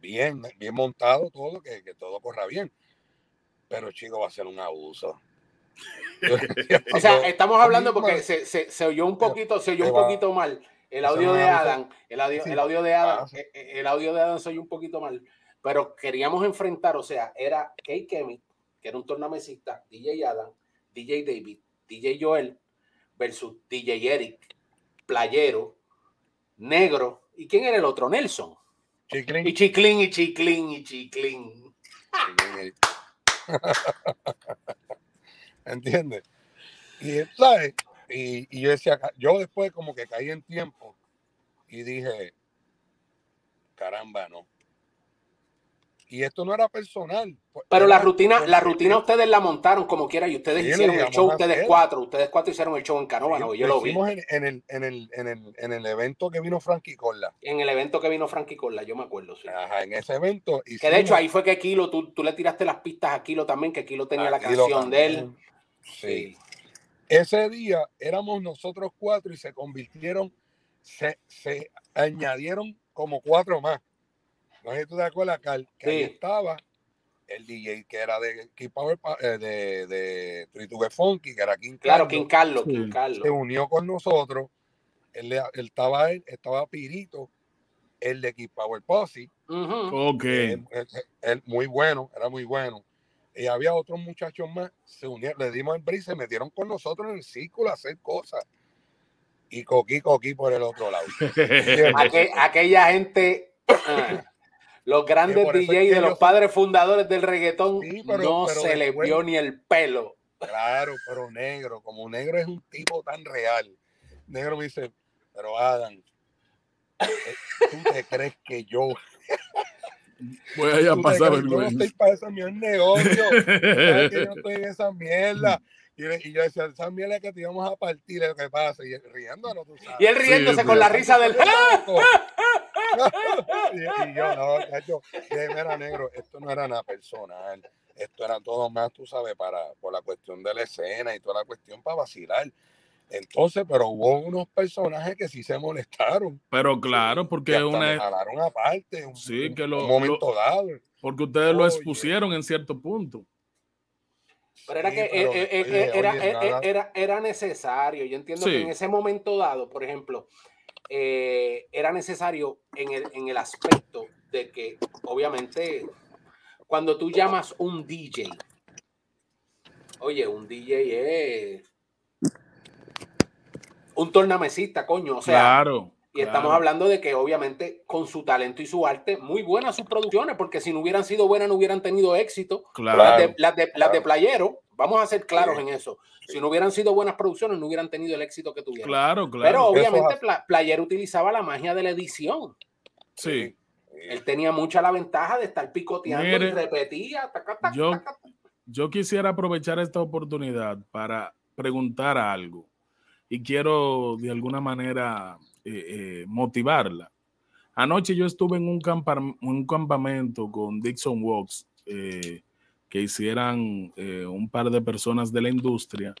[SPEAKER 2] bien, bien montado todo, que, que todo corra bien. Pero chico, va a ser un abuso.
[SPEAKER 3] o sea, estamos hablando porque se, se, se oyó un poquito, se oyó un poquito mal. El audio de Adam, el audio, el audio de Adam, el audio de Adam se oyó un poquito mal. Pero queríamos enfrentar, o sea, era Kay Kemi, que era un tornamesista, DJ Adam, DJ David, DJ Joel, versus DJ Eric, Playero, Negro. ¿Y quién era el otro? Nelson.
[SPEAKER 2] Chiclin.
[SPEAKER 3] Y Chiclin, y Chiclin, y Chiclin.
[SPEAKER 2] ¿Entiendes? Y, ¿sabes? Y, yo decía, yo después como que caí en tiempo y dije, caramba, no. Y esto no era personal.
[SPEAKER 3] Pues, Pero la rutina, la rutina ustedes la montaron como quiera y ustedes hicieron el show, ustedes cuatro, ustedes cuatro hicieron el show en Canóvano, yo lo vi.
[SPEAKER 2] En, en, el, en, el, en, el, en el evento que vino Frankie Colla.
[SPEAKER 3] En el evento que vino Frankie Colla, yo me acuerdo, sí.
[SPEAKER 2] Ajá, en ese evento.
[SPEAKER 3] que de hecho ahí fue que Kilo, tú, tú le tiraste las pistas a Kilo también, que Kilo tenía la canción de él.
[SPEAKER 2] Sí. Ese día éramos nosotros cuatro y se convirtieron, se, se añadieron como cuatro más. No sé si tú te acuerdas, que ahí estaba el DJ que era de King Power, eh, de, de Tritugue Funky, que era King
[SPEAKER 3] Claro, King Carlos, King Carlos.
[SPEAKER 2] Se unió con nosotros. Él, él estaba él, estaba Pirito, el de King Power Posse.
[SPEAKER 1] Ok.
[SPEAKER 2] Él, muy bueno, era muy bueno. Y había otros muchachos más, se unieron, le dimos el bris, se metieron con nosotros en el círculo a hacer cosas. Y coquí, coquí por el otro lado.
[SPEAKER 3] aquella gente. Los grandes DJs de los padres fundadores del reggaetón no se le vio ni el pelo.
[SPEAKER 2] Claro, pero negro, como negro es un tipo tan real. Negro me dice, pero Adam, ¿tú te crees que yo
[SPEAKER 1] voy a, ir a pasar
[SPEAKER 2] el Yo no estoy para esa mierda negocio. yo no estoy en esa mierda. Y, yo decía, esa mierda que te íbamos a partir, lo que pasa. Y riéndonos, tú sabes.
[SPEAKER 3] Y él riéndose con la risa del.
[SPEAKER 2] y, yo, no, yo, era negro, esto no era nada personal, esto era todo más, tú sabes, para, por la cuestión de la escena y toda la cuestión para vacilar. Entonces, pero hubo unos personajes que sí se molestaron.
[SPEAKER 1] Pero claro, porque una
[SPEAKER 2] aparte, un,
[SPEAKER 1] sí, que lo,
[SPEAKER 2] momento dado.
[SPEAKER 1] Porque ustedes lo expusieron en cierto punto.
[SPEAKER 3] Pero era que eh, eh, eh, era, era, era, necesario. Yo entiendo que en ese momento dado, por ejemplo, eh, era necesario en el, en el aspecto de que, obviamente, cuando tú llamas un DJ, oye, un DJ es un tornamesista, coño. O sea,
[SPEAKER 1] claro.
[SPEAKER 3] Y estamos hablando de que obviamente con su talento y su arte, muy buenas sus producciones, porque si no hubieran sido buenas no hubieran tenido éxito.
[SPEAKER 1] Claro.
[SPEAKER 3] Las de, las de, las de Playero, vamos a ser claros en eso. Si no hubieran sido buenas producciones, no hubieran tenido el éxito que tuvieron.
[SPEAKER 1] Claro, claro.
[SPEAKER 3] Pero obviamente Playero utilizaba la magia de la edición.
[SPEAKER 1] Sí.
[SPEAKER 3] Él tenía mucha la ventaja de estar picoteando y repetía.
[SPEAKER 1] yo, yo quisiera aprovechar esta oportunidad para preguntar algo y quiero de alguna manera eh, eh, motivarla. Anoche yo estuve en un, un campamento con Dixon Walks eh, que hicieran un par de personas de la industria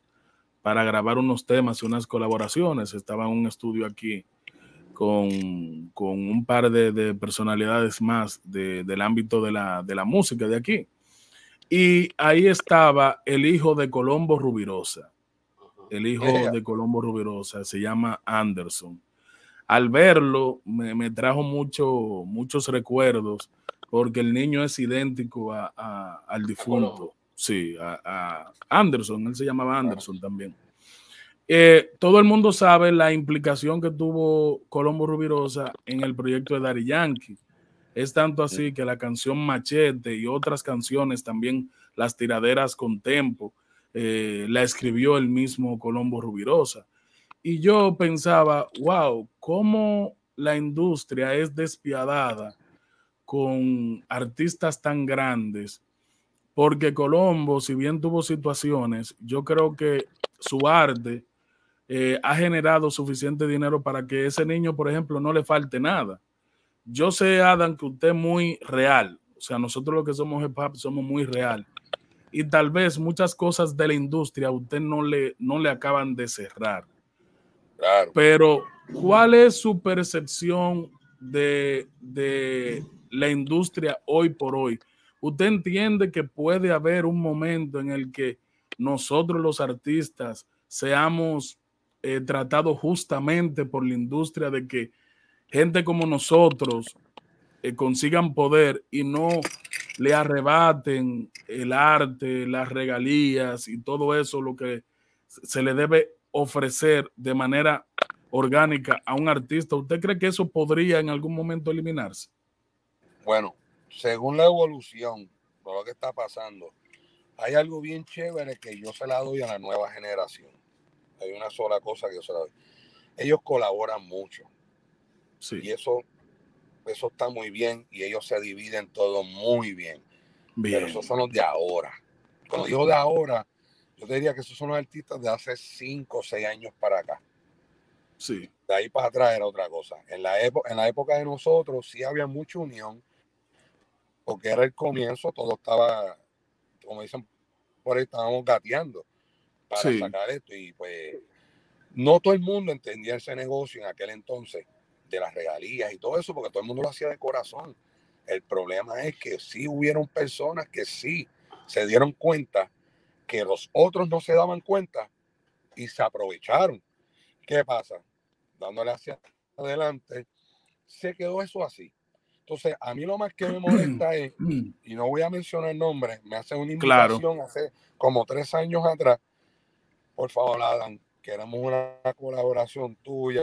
[SPEAKER 1] para grabar unos temas y unas colaboraciones. Estaba en un estudio aquí con, un par de, personalidades más del ámbito de la, de la música de aquí. Y ahí estaba el hijo de Colombo Rubirosa. El hijo de Colombo Rubirosa se llama Anderson al verlo me, trajo mucho, muchos recuerdos porque el niño es idéntico a, al difunto. Sí, a, Anderson, él se llamaba Anderson también. Eh, todo el mundo sabe la implicación que tuvo Colombo Rubirosa en el proyecto de Daddy Yankee. Es tanto así que la canción Machete y otras canciones también, las tiraderas con tempo, eh, la escribió el mismo Colombo Rubirosa. Y yo pensaba, wow, cómo la industria es despiadada con artistas tan grandes, porque Colombo, si bien tuvo situaciones, yo creo que su arte eh, ha generado suficiente dinero para que ese niño, por ejemplo, no le falte nada. Yo sé, Adam, que usted es muy real, o sea, nosotros los que somos hip hop somos muy real. Y tal vez muchas cosas de la industria a usted no le, no le acaban de cerrar. Pero, ¿cuál es su percepción de, la industria hoy por hoy? ¿Usted entiende que puede haber un momento en el que nosotros los artistas seamos eh, tratados justamente por la industria de que gente como nosotros eh, consigan poder y no le arrebaten el arte, las regalías y todo eso, lo que se le debe ofrecer de manera orgánica a un artista, ¿usted cree que eso podría en algún momento eliminarse?
[SPEAKER 2] Bueno, según la evolución de lo que está pasando, hay algo bien chévere que yo se la doy a la nueva generación. Hay una sola cosa que yo se la doy. Ellos colaboran mucho.
[SPEAKER 1] Sí.
[SPEAKER 2] Y eso, eso está muy bien y ellos se dividen todo muy bien. bien. Pero esos son los de ahora. Cuando digo de ahora, yo diría que esos son los artistas de hace 5 o 6 años para acá.
[SPEAKER 1] Sí.
[SPEAKER 2] De ahí para atrás era otra cosa. En la, época, en la época de nosotros sí había mucha unión, porque era el comienzo, todo estaba, como dicen por ahí, estábamos gateando para sacar esto. Y pues no todo el mundo entendía ese negocio en aquel entonces de las regalías y todo eso, porque todo el mundo lo hacía de corazón. El problema es que sí hubieron personas que sí se dieron cuenta que los otros no se daban cuenta y se aprovecharon. ¿Qué pasa? Dándole hacia adelante, se quedó eso así. Entonces, a mí lo más que me molesta es, y no voy a mencionar el nombre, me hace una invitación hace como tres años atrás. Por favor, Adam, queremos una colaboración tuya.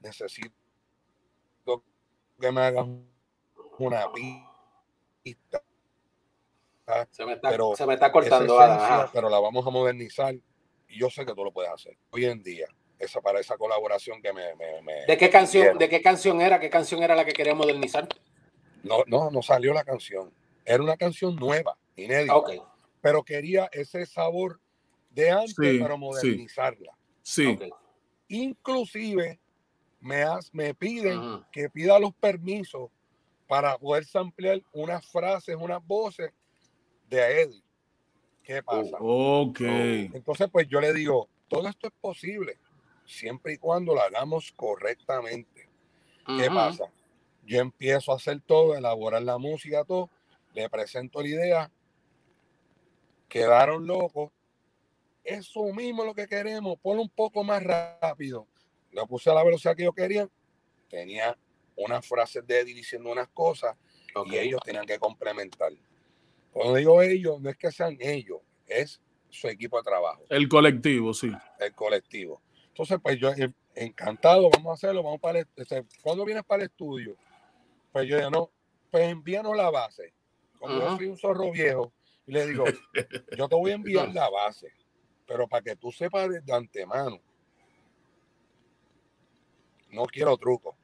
[SPEAKER 2] Necesito que me hagas una pista.
[SPEAKER 3] Se me está, se me está cortando, Adam.
[SPEAKER 2] Pero la vamos a modernizar y yo sé que tú lo puedes hacer. Hoy en día, esa, para esa colaboración que me...
[SPEAKER 3] ¿De qué canción de qué canción era? ¿Qué canción era la que quería modernizar?
[SPEAKER 2] No, no, no salió la canción. Era una canción nueva, inédita. Pero quería ese sabor de antes para modernizarla.
[SPEAKER 1] Sí.
[SPEAKER 2] Inclusive me, me piden que pida los permisos para poder ampliar unas frases, unas voces de Eddie. ¿Qué pasa?
[SPEAKER 1] Ok.
[SPEAKER 2] Entonces, pues yo le digo, todo esto es posible siempre y cuando lo hagamos correctamente. ¿Qué pasa? Yo empiezo a hacer todo, elaborar la música, todo, le presento la idea, quedaron locos. Eso mismo es lo que queremos, ponlo un poco más rápido. Lo puse a la velocidad que yo quería, tenía unas frases de Eddie diciendo unas cosas y ellos tenían que complementar. Cuando digo ellos, no es que sean ellos, es su equipo de trabajo.
[SPEAKER 1] El colectivo, sí.
[SPEAKER 2] El colectivo. Entonces, pues yo encantado, vamos a hacerlo, vamos para el, este, ¿cuándo vienes para el estudio? Pues yo digo, no, pues envíanos la base. Como yo soy un zorro viejo, y le digo, yo te voy a enviar la base, pero para que tú sepas de antemano, no quiero truco.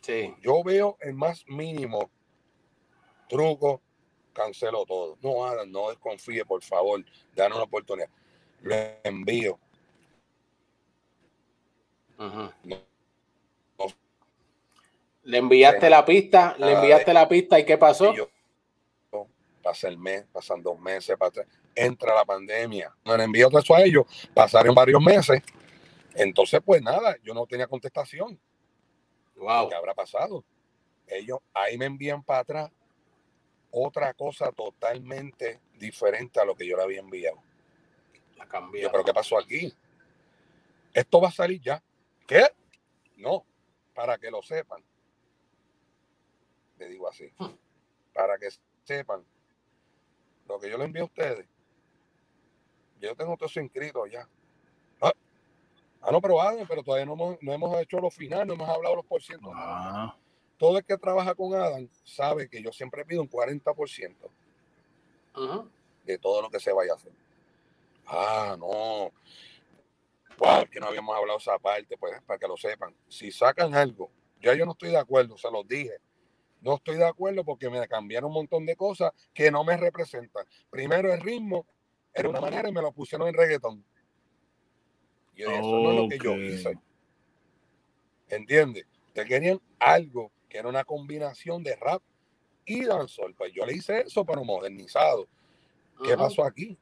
[SPEAKER 3] Sí.
[SPEAKER 2] Yo veo el más mínimo truco, cancelo todo. No, Adam, no desconfíe, por favor, danos una oportunidad. Lo envío
[SPEAKER 3] le enviaste la pista, le enviaste la pista y ¿qué pasó?
[SPEAKER 2] pasa el mes, pasan dos meses, entra la pandemia. No le envío todo eso a ellos, pasaron varios meses. Entonces, pues nada, yo no tenía contestación.
[SPEAKER 3] Wow.
[SPEAKER 2] ¿Qué habrá pasado? Ellos ahí me envían para atrás otra cosa totalmente diferente a lo que yo le había enviado.
[SPEAKER 3] La cambié.
[SPEAKER 2] Pero ¿qué pasó aquí? Esto va a salir ya. ¿Qué? No, para que lo sepan. Le digo así. Hmm. Para que sepan lo que yo le envío a ustedes. Yo tengo todo eso inscrito ya. Ah, no, pero Adam, pero todavía no hemos, no hemos hecho los finales, no hemos hablado los por ciento. Ah. Todo el que trabaja con Adam sabe que yo siempre pido un 40% de todo lo que se vaya a hacer. Ah, no wow, que no habíamos hablado esa parte, pues para que lo sepan. Si sacan algo, ya yo no estoy de acuerdo, se los dije. No estoy de acuerdo porque me cambiaron un montón de cosas que no me representan. Primero el ritmo era una manera y me lo pusieron en reggaetón. Y eso no es lo que yo hice. ¿Entiendes? Te querían algo que era una combinación de rap y dancehall. Pues yo le hice eso, pero modernizado. ¿Qué pasó aquí?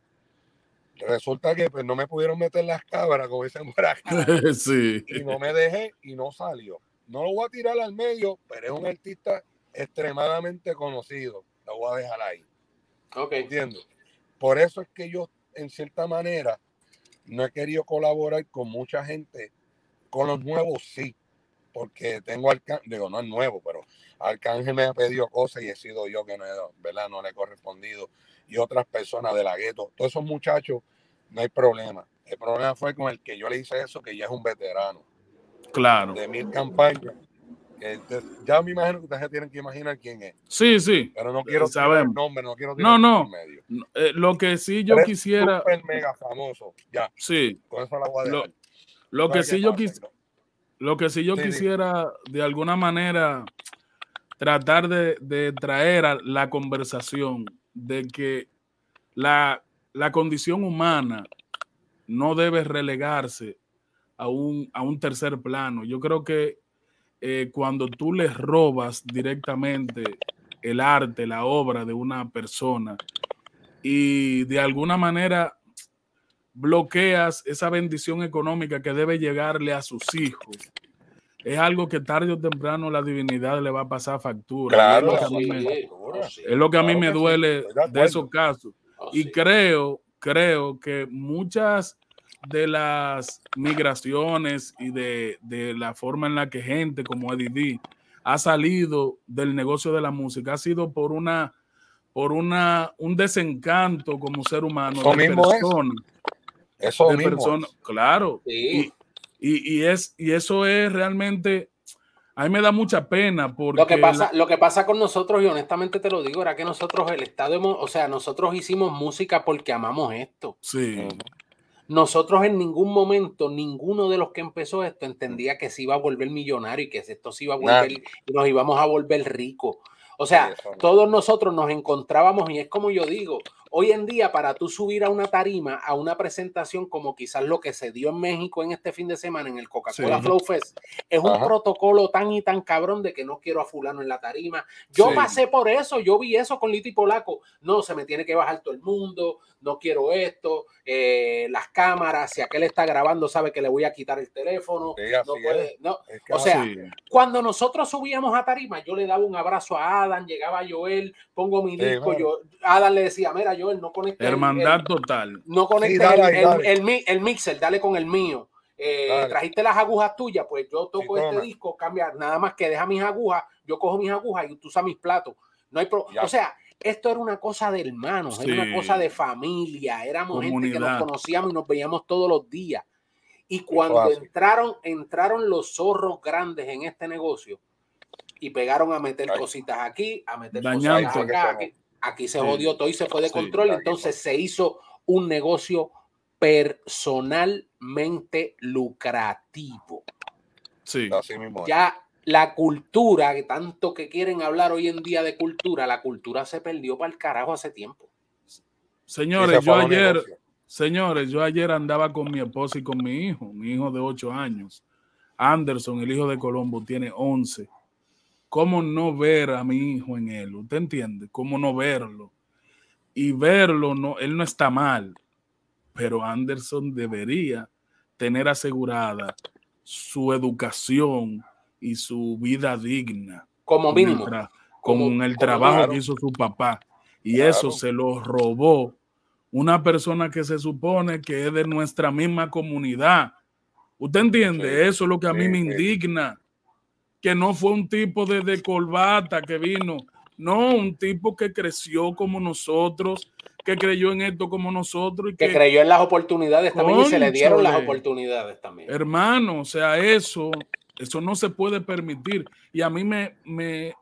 [SPEAKER 2] Resulta que pues, no me pudieron meter las cabras, como dicen por acá.
[SPEAKER 1] sí.
[SPEAKER 2] Y no me dejé y no salió. No lo voy a tirar al medio, pero es un artista extremadamente conocido. Lo voy a dejar ahí.
[SPEAKER 3] Ok.
[SPEAKER 2] Entiendo. Por eso es que yo, en cierta manera, no he querido colaborar con mucha gente. Con los nuevos sí, porque tengo Arcángel, digo, no es nuevo, pero Arcángel me ha pedido cosas y he sido yo que no, ¿verdad? no le he correspondido y otras personas de la gueto. Todos esos muchachos, no hay problema. El problema fue con el que yo le hice eso, que ya es un veterano.
[SPEAKER 1] Claro.
[SPEAKER 2] De mil campañas. Ya me imagino que ustedes tienen que imaginar quién es.
[SPEAKER 1] Sí, sí.
[SPEAKER 2] Pero no quiero
[SPEAKER 1] saber
[SPEAKER 2] el nombre, no quiero
[SPEAKER 1] No, no. Medio. Eh, lo que sí yo quisiera.
[SPEAKER 2] Super mega famoso. Ya.
[SPEAKER 1] Sí.
[SPEAKER 2] Con eso la voy a
[SPEAKER 1] dejar. Lo, que sí yo quisiera. Lo que sí yo quisiera, de alguna manera, tratar de, de traer a la conversación de que la, condición humana no debe relegarse a un, a un tercer plano. Yo creo que eh, cuando tú le robas directamente el arte, la obra de una persona y de alguna manera bloqueas esa bendición económica que debe llegarle a sus hijos, es algo que tarde o temprano la divinidad le va a pasar factura. es, lo que a mí me, es lo que a mí me duele de esos casos. Oh, y creo, creo que muchas de las migraciones y de, de, la forma en la que gente como Eddie ha salido del negocio de la música ha sido por una por una un desencanto como ser humano
[SPEAKER 2] Eso de persona. Eso mismo.
[SPEAKER 1] claro. Y, y, es, y eso es realmente, a mí me da mucha pena porque...
[SPEAKER 3] Lo que pasa, lo que pasa con nosotros, y honestamente te lo digo, era que nosotros, el Estado, o sea, nosotros hicimos música porque amamos esto.
[SPEAKER 1] Sí.
[SPEAKER 3] Nosotros en ningún momento, ninguno de los que empezó esto entendía que se iba a volver millonario y que esto se iba a volver y nos íbamos a volver ricos. O sea, todos nosotros nos encontrábamos y es como yo digo, Hoy en día, para tú subir a una tarima, a una presentación como quizás lo que se dio en México en este fin de semana en el Coca-Cola Flow Fest, es un protocolo tan y tan cabrón de que no quiero a fulano en la tarima. Yo pasé por eso, yo vi eso con Lito y Polaco. No, se me tiene que bajar todo el mundo, no quiero esto, eh, las cámaras, si aquel está grabando sabe que le voy a quitar el teléfono. no puede, no. o sea, cuando nosotros subíamos a tarima, yo le daba un abrazo a Adam, llegaba Joel, pongo mi disco, yo, Adam le decía, mira, Joel, no conecte.
[SPEAKER 1] Hermandad total.
[SPEAKER 3] No conecte el, el, mixer, dale con el mío. Eh, trajiste las agujas tuyas, pues yo toco este disco, cambia, nada más que deja mis agujas, yo cojo mis agujas y tú usas mis platos. No hay o sea, esto era una cosa de hermanos, era una cosa de familia, éramos gente que nos conocíamos y nos veíamos todos los días. Y cuando entraron, entraron los zorros grandes en este negocio y pegaron a meter cositas aquí, a meter cositas acá, aquí, se jodió todo y se fue de control, entonces se hizo un negocio personalmente lucrativo.
[SPEAKER 1] Sí.
[SPEAKER 2] Así mismo.
[SPEAKER 3] Ya la cultura, que tanto que quieren hablar hoy en día de cultura, la cultura se perdió para el carajo hace tiempo.
[SPEAKER 1] Señores, yo ayer, señores, yo ayer andaba con mi esposa y con mi hijo, mi hijo de 8 años. Anderson, el hijo de Colombo, tiene 11. ¿Cómo no ver a mi hijo en él? ¿Usted entiende? ¿Cómo no verlo? Y verlo, no, él no está mal, pero Anderson debería tener asegurada su educación, y su vida digna.
[SPEAKER 3] Como mínimo.
[SPEAKER 1] Con el, trabajo que hizo su papá. Y eso se lo robó una persona que se supone que es de nuestra misma comunidad. ¿Usted entiende? eso es lo que a mí me indigna. Que no fue un tipo de, de corbata que vino. No, un tipo que creció como nosotros, que creyó en esto como nosotros. Y
[SPEAKER 3] que, creyó en las oportunidades también y se le dieron las oportunidades también.
[SPEAKER 1] Hermano, o sea, eso eso no se puede permitir. Y a mí me,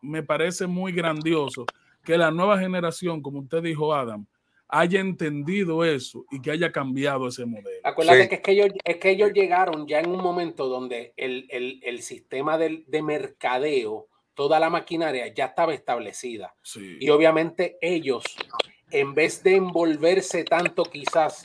[SPEAKER 1] me, parece muy grandioso que la nueva generación, como usted dijo, Adam, haya entendido eso y que haya cambiado ese modelo.
[SPEAKER 3] Acuérdate que, es que, ellos, es que ellos llegaron ya en un momento donde el, sistema de, de, mercadeo, toda la maquinaria ya estaba establecida. Y obviamente ellos, en vez de envolverse tanto quizás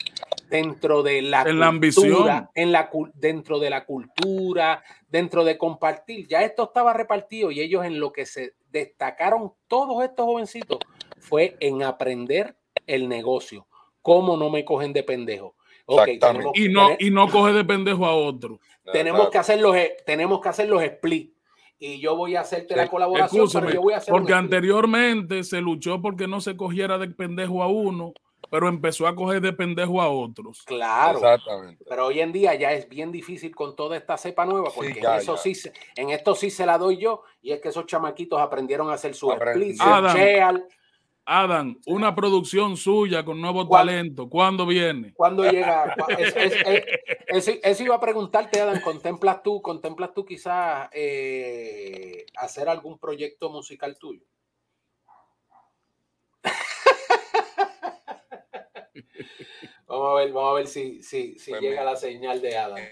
[SPEAKER 3] dentro de la,
[SPEAKER 1] en la ambición.
[SPEAKER 3] En la, dentro de la cultura, dentro de compartir. Ya esto estaba repartido y ellos en lo que se destacaron todos estos jovencitos fue en aprender el negocio. ¿Cómo no me cogen de pendejo?
[SPEAKER 1] y, no, y no coge de pendejo a otro.
[SPEAKER 3] Tenemos que hacer los, tenemos que hacer los split y yo voy a hacerte la colaboración, pero yo voy a hacer
[SPEAKER 1] porque anteriormente se luchó porque no se cogiera de pendejo a uno pero empezó a coger de pendejo a otros.
[SPEAKER 3] Claro. Exactamente. Pero hoy en día ya es bien difícil con toda esta cepa nueva, porque en, eso sí, en esto sí se la doy yo, y es que esos chamaquitos aprendieron a hacer su split,
[SPEAKER 1] Adam, Adam, una producción suya con nuevo talento, ¿cuándo viene?
[SPEAKER 3] ¿Cuándo llega? Eso iba a preguntarte, Adam, ¿contemplas tú, contemplas tú quizás eh, hacer algún proyecto musical tuyo? Vamos a ver, vamos a ver si, si, si pues llega la señal de Adam.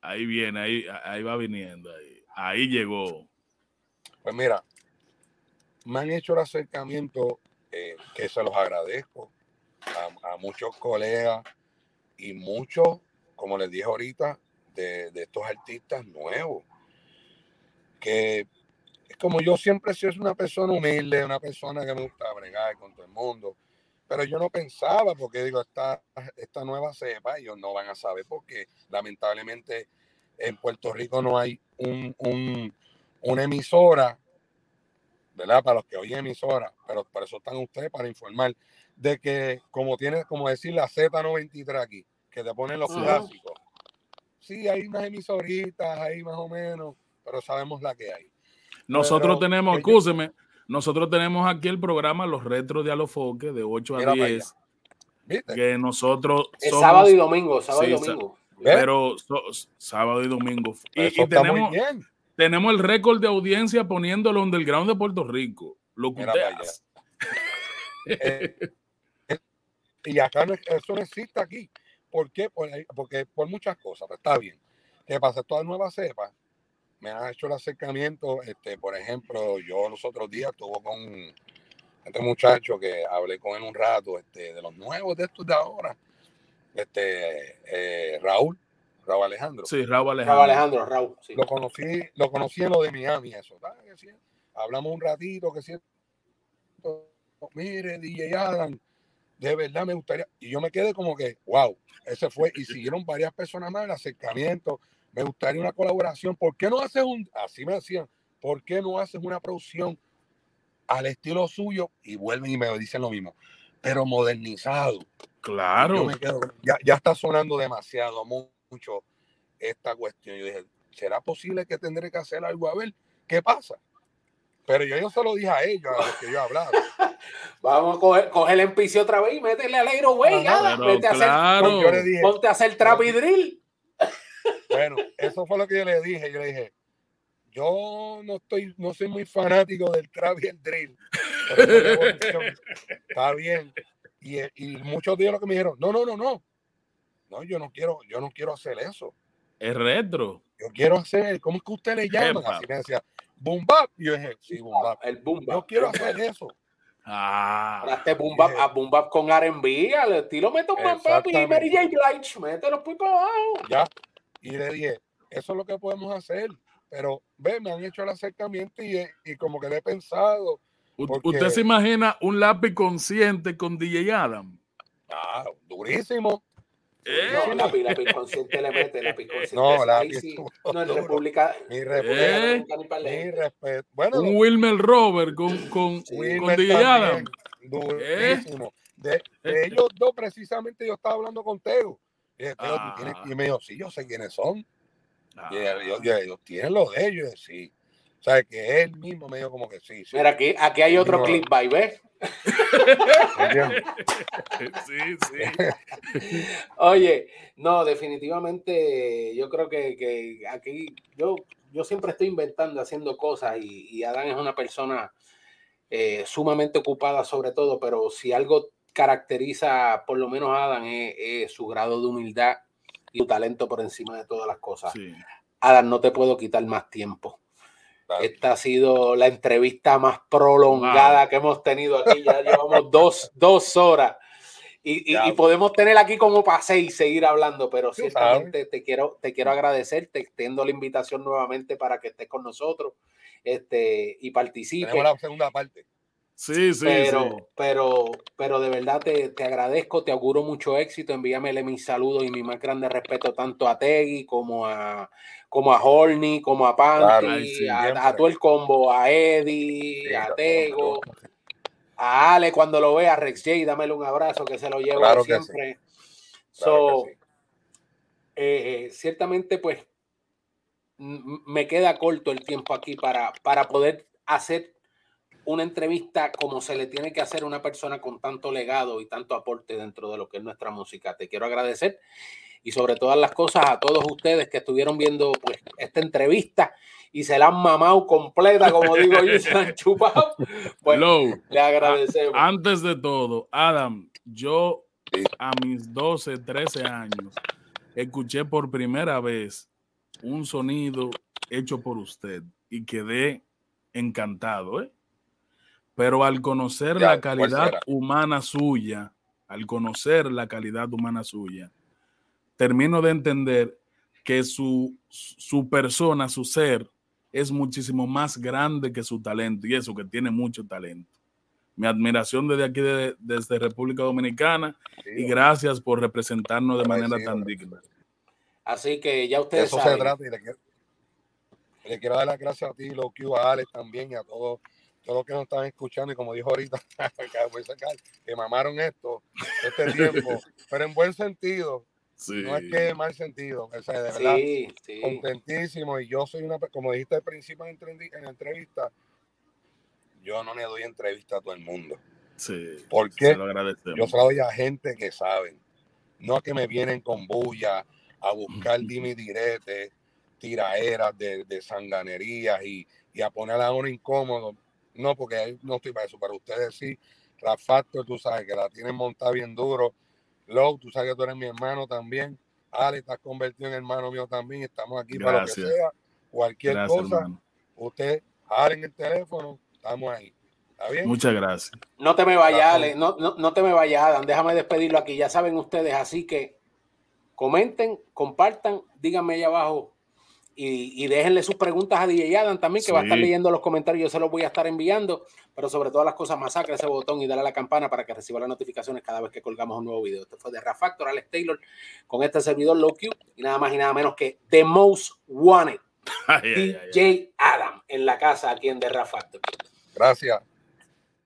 [SPEAKER 1] Ahí viene, ahí, ahí va viniendo. Ahí, ahí llegó.
[SPEAKER 2] Pues mira, me han hecho el acercamiento eh, que se los agradezco a, muchos colegas y muchos, como les dije ahorita, de, de, estos artistas nuevos. Que es como yo siempre soy una persona humilde, una persona que me gusta bregar con todo el mundo pero yo no pensaba, porque digo, esta, esta nueva cepa, ellos no van a saber porque lamentablemente en Puerto Rico no hay un, un, una emisora, ¿verdad? Para los que oyen emisora, pero por eso están ustedes para informar de que como tiene, como decir la Z93 aquí, que te ponen los clásicos. Sí, hay unas emisoritas ahí más o menos, pero sabemos la que hay.
[SPEAKER 1] Nosotros tenemos, escúcheme, nosotros tenemos aquí el programa Los Retros de Alofoque de 8 a 10. Que nosotros.
[SPEAKER 3] Es sábado y domingo, sábado y domingo.
[SPEAKER 1] Pero sábado y domingo. Y, tenemos, tenemos el récord de audiencia poniéndolo en el ground de Puerto Rico. Lo que
[SPEAKER 2] eh, eh, y acá eso no existe aquí. ¿Por qué? Porque por muchas cosas, está bien. Que pasa toda nueva cepa me han hecho el acercamiento, este, por ejemplo, yo los otros días estuve con este muchacho que hablé con él un rato, este, de los nuevos de estos de ahora, este, eh, Raúl, Raúl Alejandro.
[SPEAKER 1] Sí, Raúl Alejandro.
[SPEAKER 3] Raúl Alejandro, Raúl.
[SPEAKER 2] Lo conocí, lo conocí en lo de Miami, eso, Hablamos un ratito, que siento, mire, DJ Adam, de verdad me gustaría, y yo me quedé como que, wow, ese fue, y siguieron varias personas más el acercamiento, me gustaría una colaboración. ¿Por qué no haces un, así me decían, ¿por qué no haces una producción al estilo suyo? Y vuelven y me dicen lo mismo, pero modernizado.
[SPEAKER 1] Claro.
[SPEAKER 2] ya, ya, está sonando demasiado, mucho esta cuestión. Yo dije, ¿será posible que tendré que hacer algo? A ver, ¿qué pasa? Pero yo, yo se lo dije a ellos, a los que yo hablaba.
[SPEAKER 3] Vamos a coger, coger el piso otra vez y métele al aero, güey. Vete a hacer, ponte a hacer trap y drill.
[SPEAKER 2] Bueno, eso fue lo que yo le dije. Yo le dije, yo no estoy, no soy muy fanático del trap y el drill. Está bien. Y, y muchos de ellos lo que me dijeron, no, no, no, no. No, yo no quiero, yo no quiero hacer eso.
[SPEAKER 1] Es retro.
[SPEAKER 2] Yo quiero hacer, ¿cómo es que usted le llama? Así me decía, boom bap. Y yo dije, sí, boom bap.
[SPEAKER 3] El boom bap.
[SPEAKER 2] Yo quiero hacer eso.
[SPEAKER 1] Ah.
[SPEAKER 3] Este boom bap, a boom bap con R&B, al estilo meto un boom bap y Mary J. Blige, mételo pues para abajo.
[SPEAKER 2] Ya, y le dije, eso es lo que podemos hacer. Pero ve, me han hecho el acercamiento y, y como que le he pensado.
[SPEAKER 1] ¿Usted se imagina un lápiz consciente con DJ Adam?
[SPEAKER 2] Ah, durísimo.
[SPEAKER 3] ¿Eh? No, lápiz, lápiz consciente le mete, lápiz consciente. No, lápiz. Sí. No, en República.
[SPEAKER 2] Mi, ¿Eh? mi respeto. Bueno,
[SPEAKER 1] un Wilmer Robert con, con, con DJ Adam.
[SPEAKER 2] Durísimo. De, de ellos dos, precisamente, yo estaba hablando con Teo. Ah. Y, me dijo, sí, yo sé quiénes son. Y ellos, ah. ellos, tienen lo de ellos, sí. O sea, que él mismo me dijo como que sí.
[SPEAKER 3] Mira, aquí, aquí hay otro clip, by, ¿ves? sí, sí. Oye, no, definitivamente yo creo que, que, aquí yo, yo siempre estoy inventando, haciendo cosas y, y Adán es una persona eh, sumamente ocupada sobre todo, pero si algo caracteriza, por lo menos a Adam, es, su grado de humildad y su talento por encima de todas las cosas. Adam, no te puedo quitar más tiempo. Esta ha sido la entrevista más prolongada que hemos tenido aquí. Ya llevamos dos, dos horas. Y, podemos tener aquí como pase y seguir hablando, pero ciertamente te quiero, te quiero agradecer, te extiendo la invitación nuevamente para que estés con nosotros este, y participe.
[SPEAKER 2] Tenemos la segunda parte.
[SPEAKER 1] Sí, sí,
[SPEAKER 3] pero, Pero, pero de verdad te, te, agradezco, te auguro mucho éxito. Envíamele mis saludos y mi más grande respeto tanto a Tegui como a, como a Horny, como a Panty, a, todo el combo, a Eddie, a Tego, a Ale cuando lo vea, a Rex J, dámele un abrazo que se lo llevo siempre. so, eh, ciertamente, pues me queda corto el tiempo aquí para, para poder hacer una entrevista como se le tiene que hacer a una persona con tanto legado y tanto aporte dentro de lo que es nuestra música. Te quiero agradecer y sobre todas las cosas a todos ustedes que estuvieron viendo pues, esta entrevista y se la han mamado completa, como digo yo, se la han chupado. Pues, le agradecemos.
[SPEAKER 1] Antes de todo, Adam, yo a mis 12, 13 años escuché por primera vez un sonido hecho por usted y quedé encantado, ¿eh? Pero al conocer la calidad humana suya, al conocer la calidad humana suya, termino de entender que su, su persona, su ser, es muchísimo más grande que su talento y eso que tiene mucho talento. Mi admiración desde aquí, desde República Dominicana y gracias por representarnos de manera tan digna.
[SPEAKER 3] Así que ya ustedes
[SPEAKER 2] Eso se trata y le quiero, le quiero, dar las gracias a ti, Loki, a Alex también y a todos todos los que nos están escuchando y como dijo ahorita, que mamaron esto este tiempo, pero en buen sentido, no es que en mal sentido, o sea, de verdad, contentísimo y yo soy una, como dijiste al principio en, la entrevista, yo no le doy entrevista a todo el mundo.
[SPEAKER 1] Sí,
[SPEAKER 2] porque yo se doy a gente que saben, no a que me vienen con bulla a buscar dime direte, tiraeras de, de sanganerías y, y a poner a uno incómodo. No, porque no estoy para eso. Para ustedes sí, Rafactor, tú sabes que la tienen montada bien duro. Low, tú sabes que tú eres mi hermano también. Ale, estás convertido en hermano mío también. Estamos aquí para lo que sea. Cualquier cosa, usted en el teléfono, estamos ahí. ¿Está bien?
[SPEAKER 1] Muchas gracias.
[SPEAKER 3] No te me vayas, Ale. No, no, no te me vayas, Adam. Déjame despedirlo aquí. Ya saben ustedes, así que comenten, compartan, díganme ahí abajo y, déjenle sus preguntas a DJ Adam también, que va a estar leyendo los comentarios, yo se los voy a estar enviando, pero sobre todas las cosas, masacre ese botón y dale a la campana para que reciba las notificaciones cada vez que colgamos un nuevo video. Esto fue de Rafactor, Alex Taylor, con este servidor LowQ y nada más y nada menos que The Most Wanted, DJ Adam, en la casa aquí en The Rafactor.
[SPEAKER 2] Gracias.